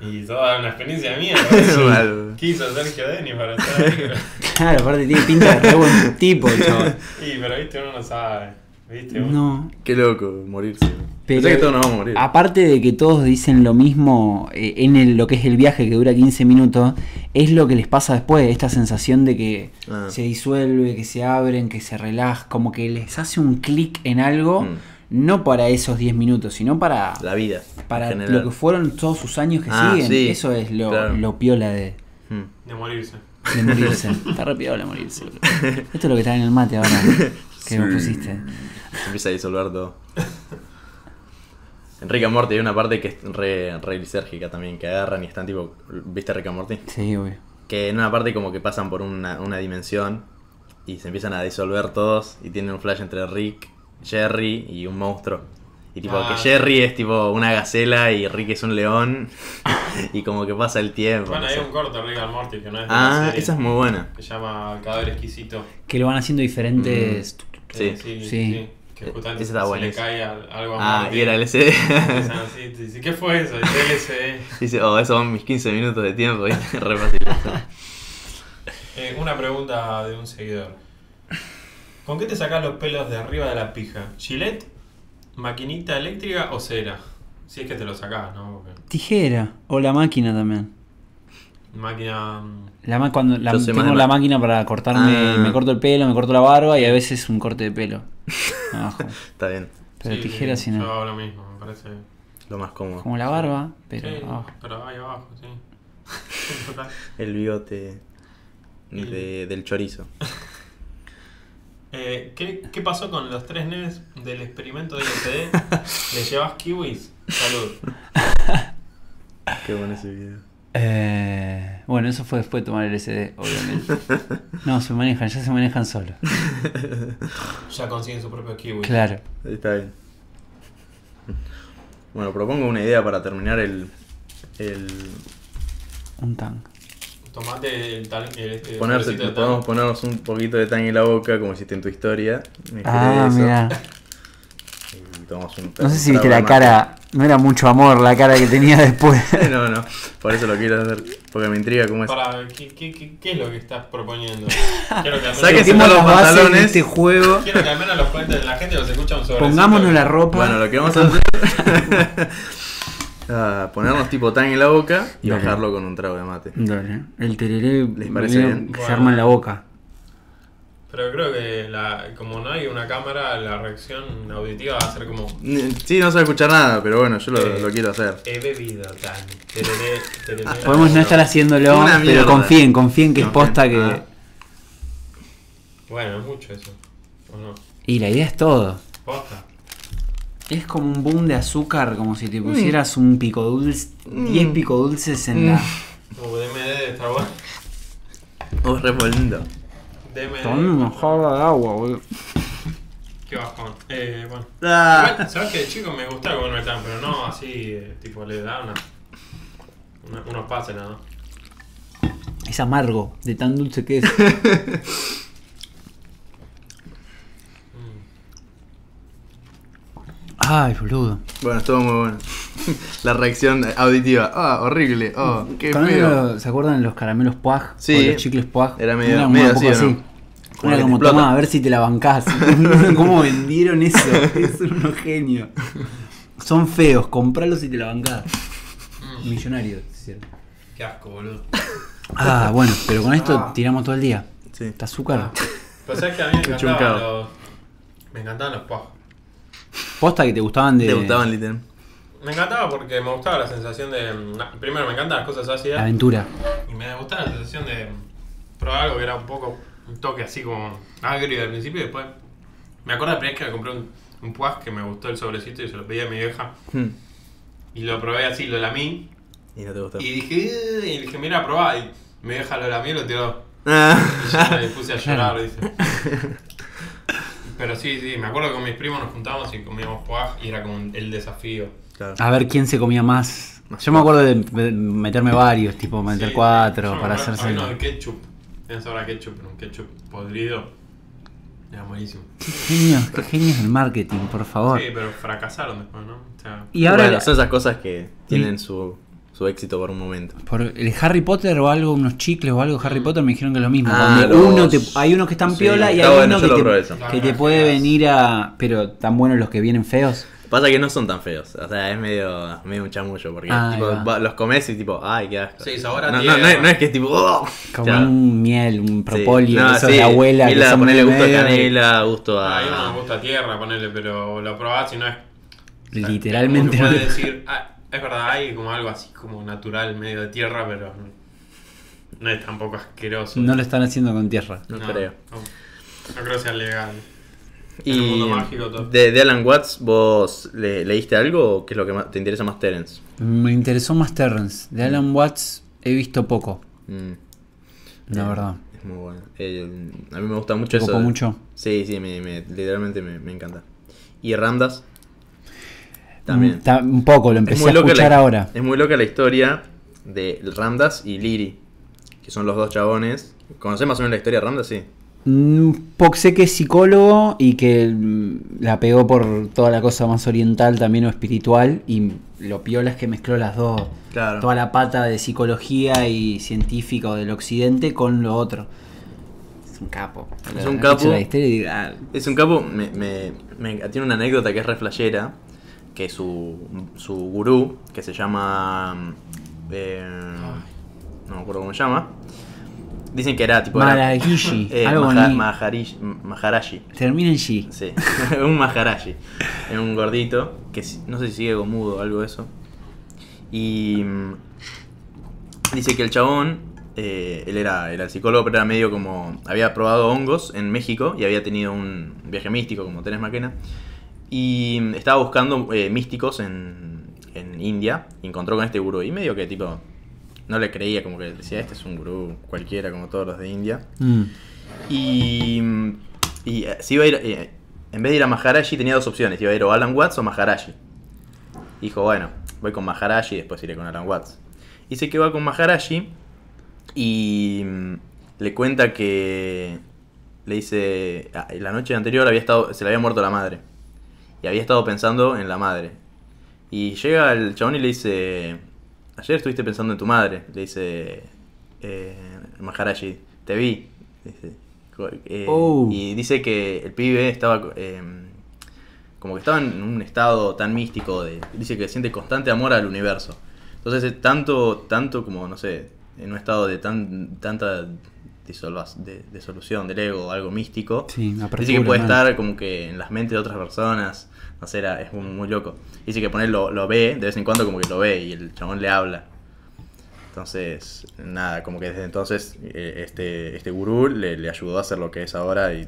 y toda una experiencia. Mal. ¿Qué hizo Sergio Denis para estar ahí? claro, aparte tiene pinta de re buen tipo, chabón. Y pero viste, uno no sabe. ¿Viste? Uno- No. Qué loco, morirse. Pero- Pensé que todos nos vamos a morir. Aparte de que todos dicen lo mismo eh, en el- lo que es el viaje que dura 15 minutos, es lo que les pasa después, esta sensación de que Ah. se disuelve, que se abren, que se relaja, como que les hace un clic en algo, Mm. No para esos 10 minutos, sino para, La vida. para lo que fueron todos sus años que Ah, siguen. sí, Eso es lo, claro. lo piola de, Mm. De morirse. de morirse. Está re piola morirse. Esto es lo que está en el mate ahora, que me pusiste. Se empieza a disolver todo. En Rick and Morty hay una parte que es re, re lisérgica también, que agarran y están tipo. ¿Viste Rick and Morty? Sí, obvio. Que en una parte como que pasan por una, una dimensión y se empiezan a disolver todos y tienen un flash entre Rick, Jerry y un monstruo. Y tipo Ah, que sí. Jerry es tipo una gacela y Rick es un león y como que pasa el tiempo. Bueno, no hay sé. un corto de Rick and Morty que no es de Ah, serie, esa es muy buena. que se llama Cadáver Exquisito. Que lo van haciendo diferentes. Sí. Eh, sí, Sí. sí. Que justamente Ese está se le cae al- algo a Ah, Morty. y era LCD. Así, te dice, ¿qué fue eso? El DLC. Dice, oh, esos son mis 15 minutos de tiempo. Re fácil. Eh, una pregunta de un seguidor. ¿Con qué te sacas los pelos de arriba de la pija? ¿Gillette? ¿Maquinita eléctrica o cera? Si es que te lo sacás, ¿no? Porque Tijera. O la máquina también. máquina... mm, La ma- cuando la- Yo tengo la ma- máquina para cortarme, Ah. me corto el pelo, me corto la barba y a veces un corte de pelo. Abajo. Está bien, Pero sí, tijera sí, si Yo no. hago lo mismo, me parece. lo más cómodo. Como la barba, pero sí, abajo. pero ahí abajo, sí. Total. El bigote de- del chorizo. Eh, ¿qué, ¿Qué pasó con los tres nenes del experimento de LCD? ¿Le llevas kiwis? Salud. Qué bueno ese video. Eh, bueno, eso fue después de tomar el SD, obviamente. No, se manejan, ya se manejan solos. Ya consiguen su propio kiwi. Claro. Está bien. Bueno, propongo una idea para terminar el. el Un tan. Tomate el tal. El, el ponerse, podemos ponernos un poquito de tang en la boca, como hiciste en tu historia. Me Ah, mira. No sé si viste la cara. No era mucho amor la cara que tenía después. no, no, por eso lo quiero hacer. Porque me intriga cómo es. Para, ¿qué, qué, qué, qué es lo que estás proponiendo? Quiero que al menos, Sáquese Toquemos los pantalones. este juego. quiero que al menos los cuentes, la gente los escucha un sobrecito. Pongámonos la ropa. Bueno, lo que vamos a hacer. Ah, ponernos tipo tang en la boca y Dale. bajarlo con un trago de mate. Dale. El tereré ¿Les parece bien? que se arma en la boca. Pero creo que la, como no hay una cámara, la reacción auditiva va a ser como. Sí, no se va a escuchar nada, pero bueno, yo lo, Eh, lo quiero hacer. He bebido tan. Tereré, tereré. Podemos no estar haciéndolo, Una pero confíen, confíen que es posta que. Ah. Bueno, es mucho eso. ¿O no? Y la idea es todo. Posta. Es como un boom de azúcar, como si te pusieras un pico dulce, 10 pico dulces en la... Uh, DMD de estar bueno. Oh, re lindo. DMD. Tomame una jarra de agua, boludo. Qué bajón. Eh, bueno. Ah. Igual, Sabes que de chico me gustaba comerme tan, pero no así, eh, tipo, le da una, una- unos pases nada. más. Es amargo, de tan dulce que es. Ay, boludo. Bueno, estuvo muy bueno. La reacción auditiva. Ah, horrible. Oh, qué feo. ¿Se acuerdan de los caramelos Puag? Sí. O los chicles Puag. Era medio- como medio un poco así, Era como, toma, a ver si te la bancás. ¿Cómo vendieron eso? Son unos genios. Son feos, compralos y te la bancás. Millonarios, ¿cierto? Qué asco, boludo. Ah, bueno, pero con esto tiramos todo el día. Sí. Está azúcar. Pero sabes que a mí me encantaban los. Me encantaban los pajos. Posta que te gustaban de Te gustaban literal. Me encantaba porque me gustaba la sensación de. Primero, me encantan las cosas ácidas. aventura. Y me gustaba la sensación de probar algo que era un poco. Un toque así como agrio al principio y después. Me acuerdo la primera vez que me compré un, un puaz que me gustó el sobrecito y se lo pedí a mi vieja. Hmm. Y lo probé así, lo lamí. Y no te gustó. Y dije, "Eh", y dije, mira, probá. Y mi vieja lo lamió y lo tiró. Ah. Y yo me puse a llorar, dice. Pero sí, sí, me acuerdo que con mis primos nos juntábamos y comíamos puaj y era como el desafío. Claro. A ver quién se comía más. Yo me acuerdo de meterme varios, tipo meter Sí, cuatro me para acuerdo, hacerse. uno de ketchup. Tiene sabor a ketchup, pero un ketchup podrido. Era buenísimo. Qué genios, qué genios del marketing, por favor. Sí, pero fracasaron después, ¿no? O sea, Y ahora Bueno, son esas cosas que tienen su, su éxito por un momento. por el Harry Potter o algo, unos chicles o algo de Harry Potter me dijeron que es lo mismo. Ah, los- uno te- hay unos que están Sí, piola y hay bueno, uno yo lo que, probé te, eso. que te puede venir a. Pero tan buenos los que vienen feos. Pasa que no son tan feos. O sea, es medio, medio un chamullo. Porque Ah, tipo, ahí va. va- los comes y tipo, ay, qué asco. Sí, sabor a no, no, no, es, no es que es tipo, oh. Como un miel, un propóleo, Sí. Sí, de abuela. que ponerle gusto a canela, gusto a mí no a. me gusta tierra, ponerle, pero lo probás y no es. Literalmente puedes decir, ah, es verdad, hay como algo así como natural, medio de tierra, pero no, es tampoco asqueroso. No lo están haciendo con tierra. No, creo. No, no creo que sea legal. En el Y mundo mágico todo. de, de Alan Watts, ¿vos le- leíste algo o qué es lo que más- te interesa más Terence? Me interesó más Terrence. De Alan Watts he visto poco, Mm, la eh, verdad. Es muy bueno. Eh, a mí me gusta mucho ¿Te eso. mucho? Sí, sí, me, me- literalmente me, me encanta. Y Ramdas. También. Mm, Un poco, lo empecé a escuchar la, ahora. Es muy loca la historia de Ramdas y Liri, que son los dos chabones. ¿Conocés más o menos la historia de Ramdas? Sí. Mm, po- sé que es psicólogo y que mm, la pegó por toda la cosa más oriental también o espiritual y lo piola es que mezcló las dos. Claro. Toda la pata de psicología y científica o del occidente con lo otro. Es un capo. Es un capo. ah, Es un capo, me, me- me- tiene una anécdota que es re flashera, que su, su gurú, que se llama... eh, no me acuerdo cómo se llama. Dicen que era tipo... Maharishi, eh, algo. Termina en G. Sí, un Maharashi. Es un gordito, que no sé si sigue con mudo o algo de eso. Y mm, dice que el chabón, eh, él era, era el psicólogo, pero era medio como. Había probado hongos en México y había tenido un viaje místico, como tenés Maquena. Y estaba buscando eh, místicos en, en India. Y encontró con este gurú. Y medio que tipo. No le creía, como que decía, este es un gurú cualquiera, como todos los de India. Mm. Y, y eh, se iba a ir, eh, en vez de ir a Maharashi tenía dos opciones, iba a ir o Alan Watts o Maharashi. Dijo, bueno, voy con Maharashi y después iré con Alan Watts. Dice que va con Maharashi y mm, le cuenta que le dice, ah, la noche anterior había estado, se le había muerto la madre. Y había estado pensando en la madre. Y llega el chabón y le dice, ayer estuviste pensando en tu madre. Le dice eh, Maharashi, te vi. Dice, eh, Oh. Y dice que el pibe estaba eh, como que estaba en un estado tan místico de, dice que siente constante amor al universo. Entonces tanto, tanto como, no sé, en un estado de tan, tanta de, disolución del ego, algo místico. Sí, Dice apertura, que puede estar como que en las mentes de otras personas. No sé, era, es muy, muy loco. Dice que poner lo, lo ve, de vez en cuando como que lo ve y el chabón le habla. Entonces, nada, como que desde entonces eh, este, este gurú le, le ayudó a hacer lo que es ahora y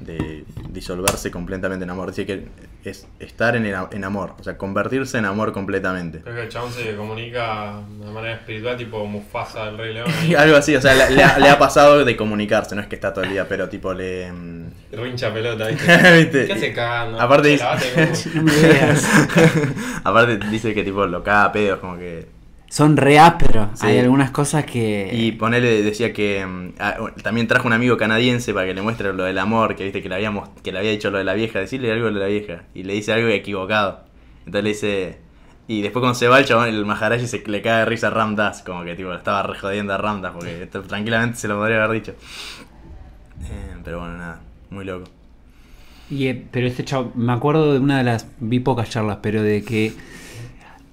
de disolverse completamente en amor. Dice que es estar en, en amor, o sea, convertirse en amor completamente. Creo que el chabón se comunica de manera espiritual, tipo Mufasa del Rey León. Y algo así, o sea, le, le ha, le ha pasado de comunicarse, no es que está todo el día, pero tipo le... mm, Rincha pelota, ¿viste? ¿Viste? ¿Qué hace cagando? Aparte dice-. Aparte que tipo lo caga a pedos, como que... Son re ásperos. Sí. Hay algunas cosas que. Y ponele, decía que mm, también trajo un amigo canadiense para que le muestre lo del amor, que viste que le habíamos, que le había dicho lo de la vieja, decirle algo de la vieja. Y le dice algo equivocado. Entonces le dice. Y después cuando se va el chabón, el Maharaji se le cae de risa a Ramdas, como que tipo estaba re jodiendo a Ramdas, porque tranquilamente se lo podría haber dicho. Eh, pero bueno, nada, muy loco. Y, eh, pero este chavo, me acuerdo de una de las, vi pocas charlas, pero de que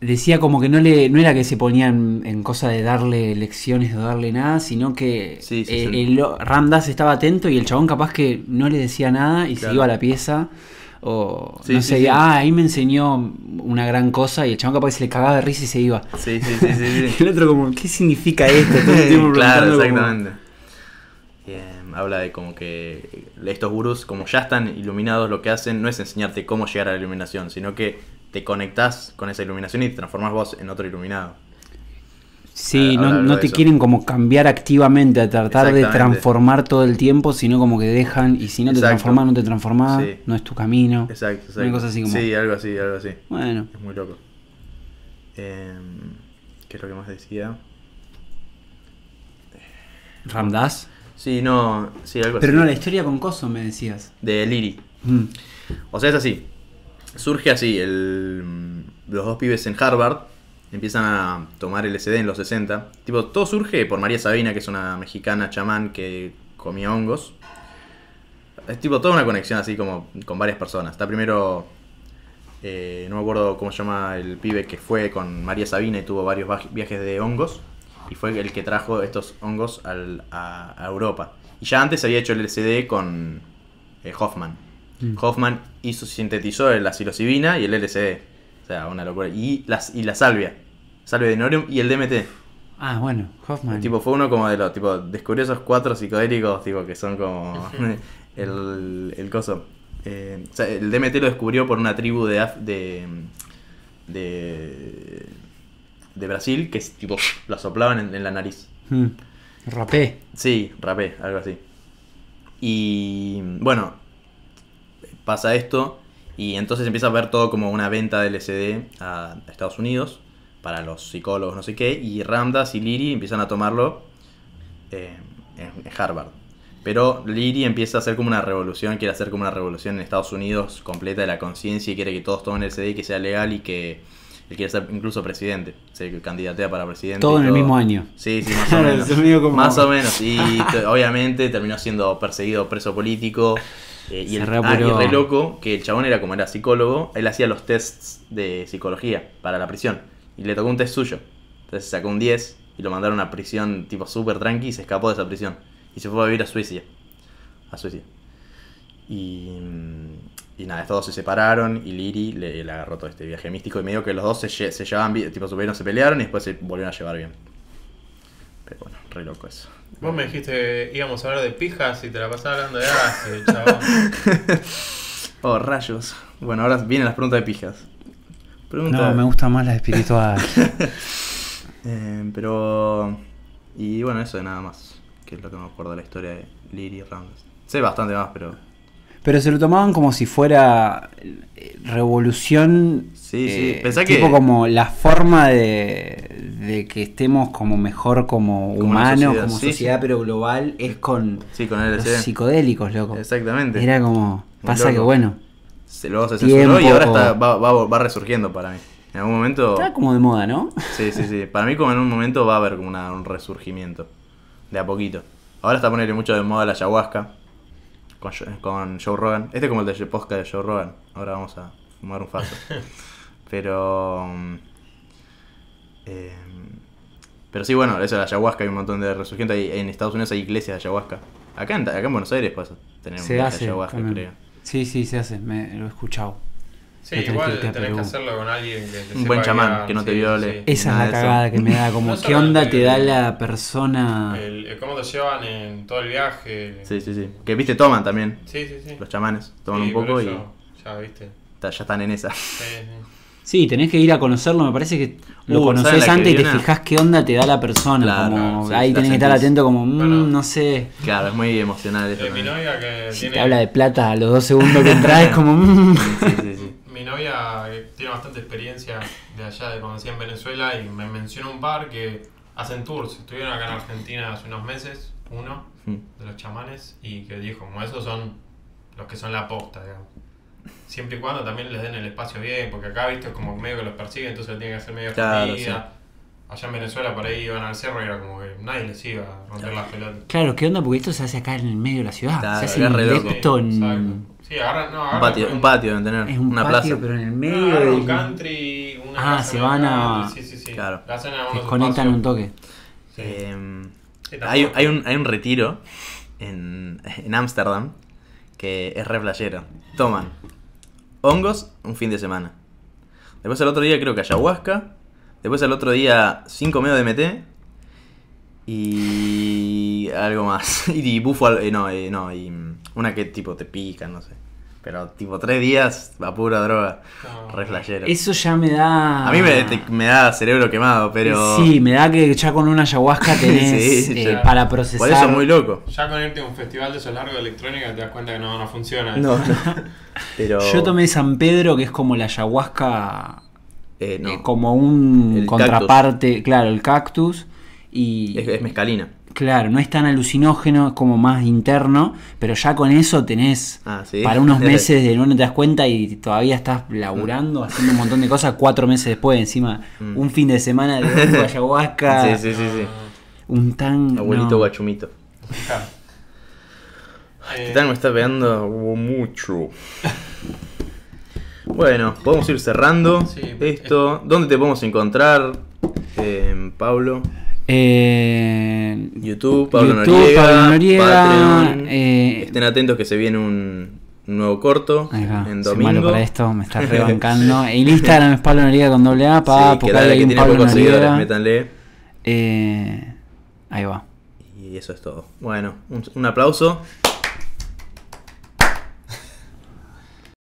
decía como que no le no era que se ponían en cosa de darle lecciones o darle nada, sino que Sí, sí, eh, sí. Ramdas estaba atento y el chabón capaz que no le decía nada y se iba a la pieza. O no sé, ah, ahí me enseñó una gran cosa y el chabón capaz que se le cagaba de risa y se iba. Sí, sí, sí, sí. el otro como, ¿qué significa esto? Todo el tiempo claro, como- exactamente. Eh, habla de como que estos gurús, como ya están iluminados, lo que hacen no es enseñarte cómo llegar a la iluminación, sino que te conectás con esa iluminación y te transformás vos en otro iluminado. Sí, no, te eso. quieren como cambiar activamente a tratar de transformar todo el tiempo, sino como que dejan y si no te Exacto. transformás, no te transformás, Sí. no es tu camino. Exacto, exacto. Una cosa así como- Sí, algo así, algo así. Bueno, Es muy loco. Eh, ¿Qué es lo que más decía? Ramdas. Sí, no, sí, algo Pero así. no, la historia con Coso me decías. De Liri. Mm. O sea, es así. Surge así, el, los dos pibes en Harvard empiezan a tomar LSD en los 60. Tipo, todo surge por María Sabina, que es una mexicana chamán que comía hongos. Es tipo toda una conexión así como con varias personas. Está primero, eh, no me acuerdo cómo se llama el pibe que fue con María Sabina y tuvo varios viajes de hongos. Y fue el que trajo estos hongos al- a, a Europa. Y ya antes había hecho el LSD con eh, Hoffman. Mm. Hoffman hizo, sintetizó la psilocibina y el LSD. O sea, una locura. Y la, y la salvia. Salvia de Norium y el DMT. Ah, bueno, Hoffman. Tipo, fue uno como de los, tipo, descubrió esos cuatro psicodélicos, tipo, que son como el, el coso. Eh, o sea, el DMT lo descubrió por una tribu de, Af- de, de, de Brasil que, tipo, lo soplaban en, en la nariz. Mm. Rapé. Sí, rapé, algo así. Y bueno, pasa esto y entonces empieza a ver todo como una venta de LSD a Estados Unidos para los psicólogos, no sé qué, y Ramdas y Liri empiezan a tomarlo eh, en, Harvard. Pero Liri empieza a hacer como una revolución, quiere hacer como una revolución en Estados Unidos completa de la conciencia y quiere que todos tomen LSD y que sea legal y que él quiere ser incluso presidente, se candidatea para presidente. Todo en el mismo año. Sí, sí, más o menos. Más o menos. Y te- obviamente terminó siendo perseguido preso político. Eh, y, Se el, ah, y re loco que el chabón era como era psicólogo, él hacía los tests de psicología para la prisión. Y le tocó un test suyo. Entonces sacó un 10 y lo mandaron a una prisión tipo súper tranqui y se escapó de esa prisión. Y se fue a vivir a Suecia. A Suecia. Y, y nada, estos dos se separaron y Liri le, le agarró todo este viaje místico y medio que los dos se, se llevaban bien, tipo supieron, se pelearon y después se volvieron a llevar bien. Pero bueno, re loco eso. Vos me dijiste que íbamos a hablar de pijas y te la pasaba hablando de arte, chaval. Oh, rayos. Bueno, ahora vienen las preguntas de pijas. Pregunta, No, me gusta más la espiritual. Eh, pero. Y bueno, eso de nada más. Que es lo que me acuerdo de la historia de Liri y Ramdas. Sé bastante más, pero. Pero se lo tomaban como si fuera eh, revolución. Sí, sí. eh, Pensá tipo que- como la forma de, de que estemos como mejor como, Como humanos, sociedad, como sí, sociedad, sí. pero global, es con Sí, con los psicodélicos, loco. Exactamente. Era como. Muy Pasa que bueno. Se, censuró y ahora está, va, va, va resurgiendo para mí. En algún momento. Está como de moda, ¿no? Sí, sí, sí. Para mí, como en un momento va a haber como una- un resurgimiento. De a poquito. Ahora está poniendo mucho de moda la ayahuasca. Con, Jo- con Joe Rogan. Este es como el de podcast de Joe Rogan. Ahora vamos a fumar un faso. Pero. Eh, pero sí, bueno, eso de la ayahuasca hay un montón de resurgimiento. Hay- en Estados Unidos hay iglesias de ayahuasca. Acá en, acá en Buenos Aires puedes tener un Se viaje hace. de ayahuasca, también. creo. Sí, sí, se hace. Me, lo he escuchado. Sí, tenés igual tenés que hacerlo con alguien que te Un buen chamán, que no te sí, viole. sí. Esa es la cagada que me da, como No qué onda el- te da la persona. El, el cómo te llevan en todo el viaje. Sí, sí, sí. Que viste, toman también. sí, sí. sí. Los chamanes toman Sí, un poco y Ya viste. ya están en esa. Sí, sí. Sí, tenés que ir a conocerlo, me parece que lo Uh, conoces ¿saben la que antes y te fijas qué onda te da la persona. Claro, como, sí, ahí tenés que estar atento como, mm, Bueno. no sé. Claro, es muy emocional eso. Eh, mi novia que Si tiene. te habla de plata a los dos segundos que entras es como... mm. Sí, sí, sí. Mi novia eh, tiene bastante experiencia de allá, de cuando hacía en Venezuela, y me mencionó un par que hacen tours. Estuvieron acá en Argentina hace unos meses, uno Mm. de los chamanes, y que dijo, como esos son los que son la posta, digamos. Siempre y cuando también les den el espacio bien, porque acá, viste, es como medio que los persiguen, entonces lo tienen que hacer medio Claro, escondida. Allá en Venezuela, por ahí iban al cerro y era como que nadie les iba a romper las pelotas. Claro, ¿qué onda? Porque esto se hace acá en el medio de la ciudad. Claro, se hace es en. Exacto. Sí, agarran, no, Un patio, con- un patio deben tener. Es un una patio, plaza. pero en el medio agarran un country, una Ah, se van el a- country, Sí, sí, sí. Claro. Espacios. un toque. Sí. Eh, Sí, hay, un, hay un retiro en en Ámsterdam que es re playero. Toman hongos un fin de semana. Después al otro día creo que ayahuasca. Después al otro día 5 medio de MT. Y algo más. Y bufo, eh, no, eh, no, y mm, una que tipo te pica, no sé. Pero tipo 3 días a pura droga. No. Re flashero. Eso ya me da... A mí me, te- me da cerebro quemado, pero... Sí, me da que ya con una ayahuasca tenés Sí, eh, ya. para procesar... Por eso es muy loco. Ya con irte a un festival de esos largos de electrónica te das cuenta que no, no funciona. No, no. Pero... Yo tomé San Pedro, que es como la ayahuasca, Eh, no. eh, como un El contraparte, claro, el cactus. Y Es, es mezcalina. Claro, no es tan alucinógeno, es como más interno, pero ya con eso tenés Ah, sí. para unos meses de no te das cuenta y todavía estás laburando, haciendo un montón de cosas, cuatro meses después, encima, Mm. un fin de semana de ayahuasca, Sí, sí, sí, sí. un tan... Abuelito no. guachumito. Claro. Eh, ¿Qué tal me está pegando mucho? Bueno, podemos ir cerrando Sí, esto. ¿Dónde te podemos encontrar? Eh, Pablo. Eh, YouTube, Pablo YouTube, Noriega. Pablo Noriega, Patreon. eh, Estén atentos que se viene un nuevo corto va, en soy domingo. malo para esto, me está rebancando. El Instagram es Pablo Noriega con doble A, pa, Sí, que porque dale, hay que un tiene Pablo pocos seguidores, Noriega. métanle. Eh, ahí va. Y eso es todo. Bueno, un, un aplauso.